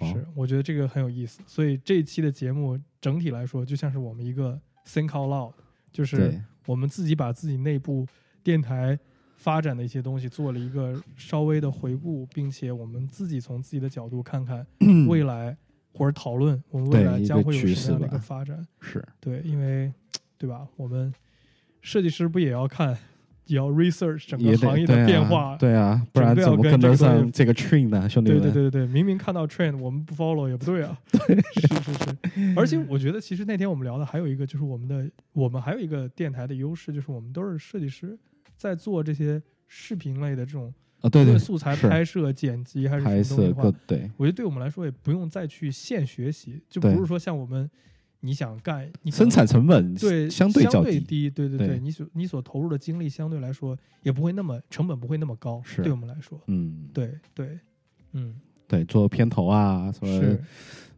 嗯，是，我觉得这个很有意思。所以这一期的节目整体来说，就像是我们一个 think out loud，就是，我们自己把自己内部电台发展的一些东西做了一个稍微的回顾，并且我们自己从自己的角度看看 未来或者讨论我们未来将会有什么样的一个发展。是，对，因为对吧，我们设计师不也要看，也要 research 整个行业的变化。对啊，不然怎么跟得这个东西上这个 train 呢，兄弟对们？对对对对，明明看到 train，我们不 follow 也不对啊。对是是是，而且我觉得其实那天我们聊的还有一个就是我们的，我们还有一个电台的优势，就是我们都是设计师，在做这些视频类的这种啊，对对素材拍摄、剪辑还是什么东西的话各，对我觉得对我们来说也不用再去现学习，就不是说像我们你想干，你生产成本对相对较低，低，对对对你所你所投入的精力相对来说也不会那么成本不会那么高，是对我们来说，嗯，对对，嗯，对，做片头啊，什么。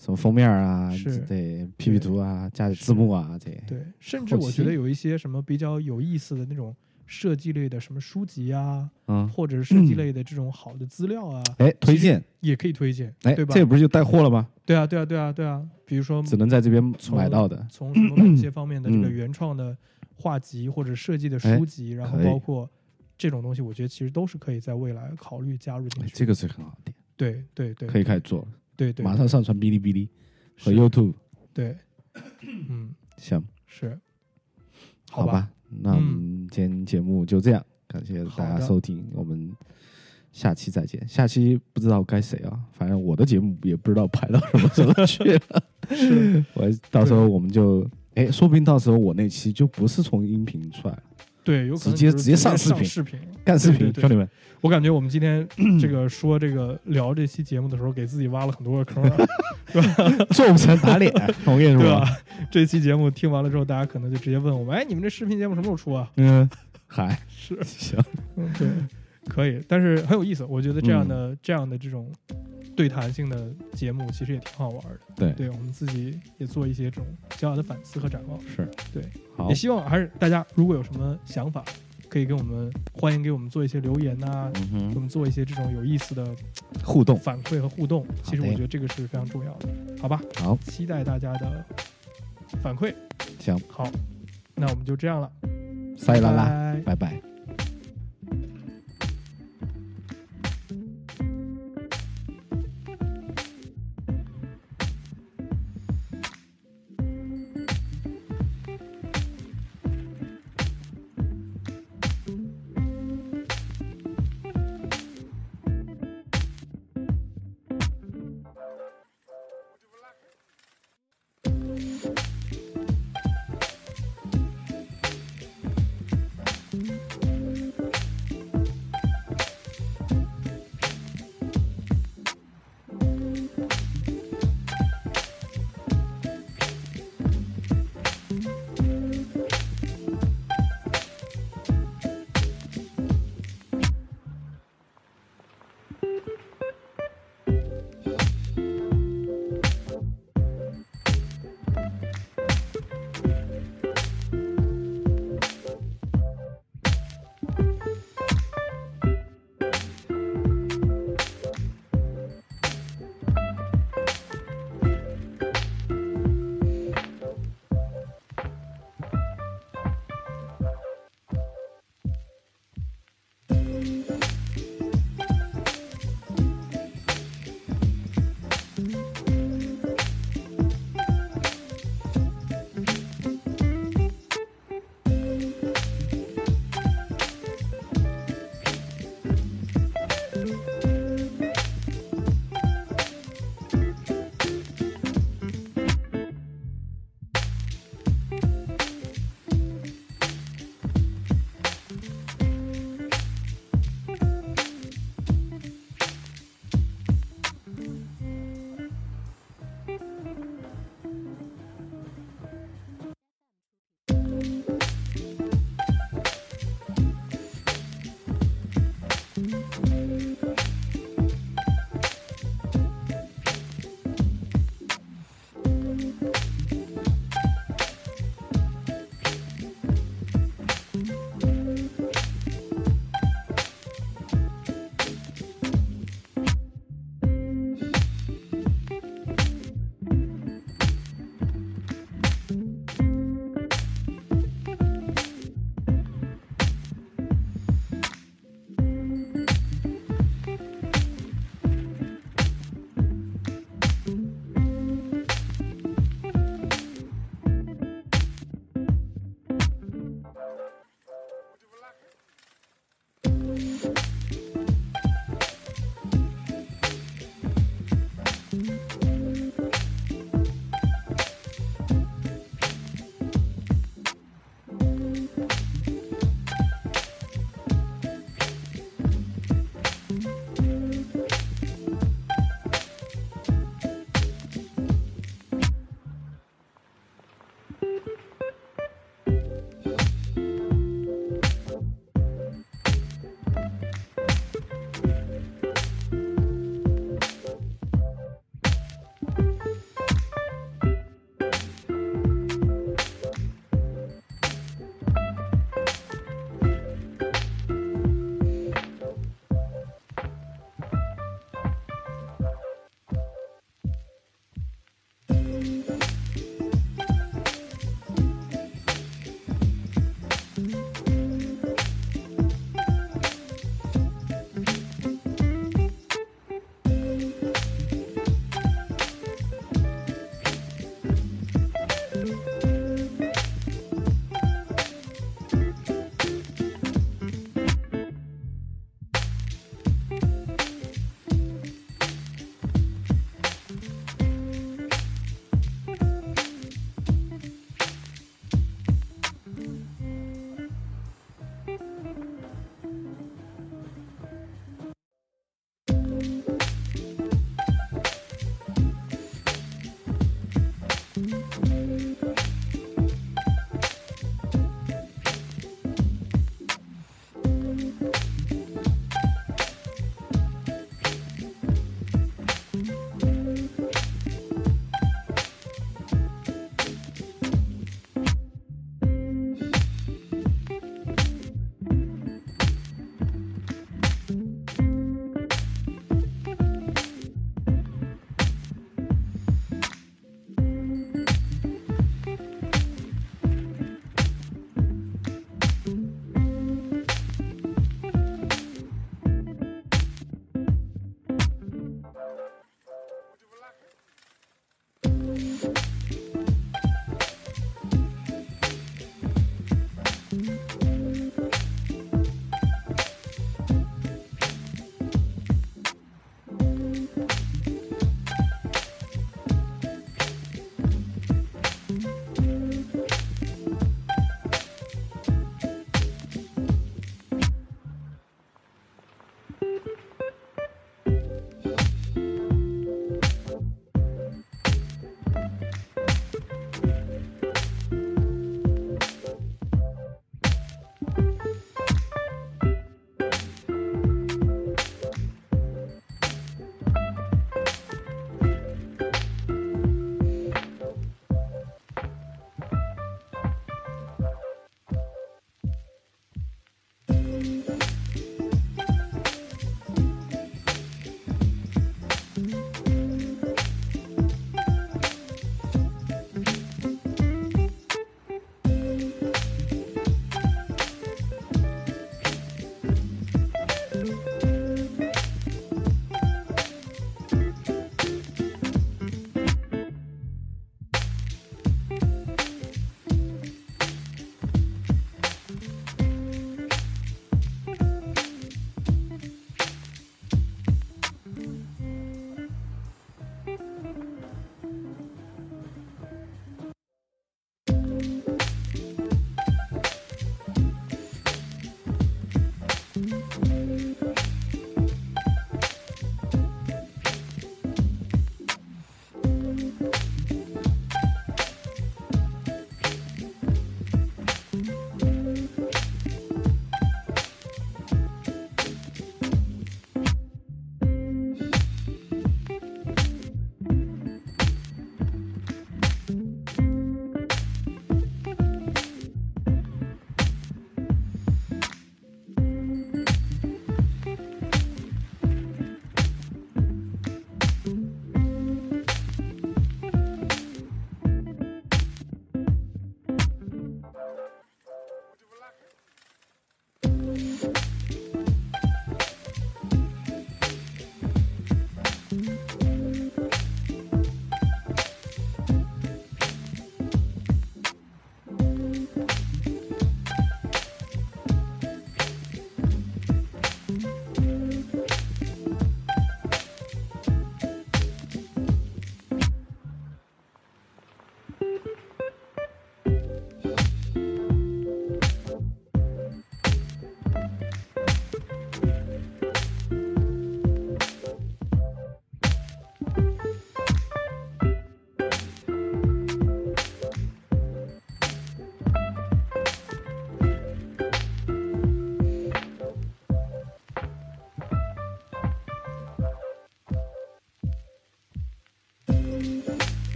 什么封面啊，是对，P P 图啊，加字幕啊，这些对，甚至我觉得有一些什么比较有意思的那种设计类的什么书籍啊，嗯，或者是设计类的这种好的资料啊，哎，推荐，也可以推荐，哎，对吧？这不是就带货了吗？对啊，对啊，对啊，对啊。比如说只能在这边从买到的，从什么某些方面的这个嗯原创的画集或者设计的哎书籍，然后包括这种东西，我觉得其实都是可以在未来考虑加入进去。哎这个是很好的，对对对，可以开始做了，对对，马上上传哔哩哔哩。和 YouTube，对，嗯，行，是，好吧，嗯那我们今天节目就这样，感谢大家收听，我们下期再见。下期不知道该谁啊，反正我的节目也不知道排到什么时候去了。是，我到时候我们就，哎，说不定到时候我那期就不是从音频出来了，对，有可能直接直接上上视频视频。干视频，兄弟们，我感觉我们今天 这个说这个聊这期节目的时候，给自己挖了很多个坑啊，做不成打脸，我跟你说，这期节目听完了之后，大家可能就直接问我们：哎，你们这视频节目什么时候出啊？嗯，嗨，是，行，嗯，对，可以，但是很有意思。我觉得这样的、这样的这种对谈性的节目，其实也挺好玩的。对，对我们自己也做一些这种小小的反思和展望。是，对，好也，希望还是大家如果有什么想法，可以给我们欢迎给我们做一些留言呐、嗯给我，们做一些这种有意思的互动，反馈和互动。其实我觉得这个是非常重要的，好吧？好，期待大家的反馈。行，好，那我们就这样了，塞啦啦，拜拜拜拜。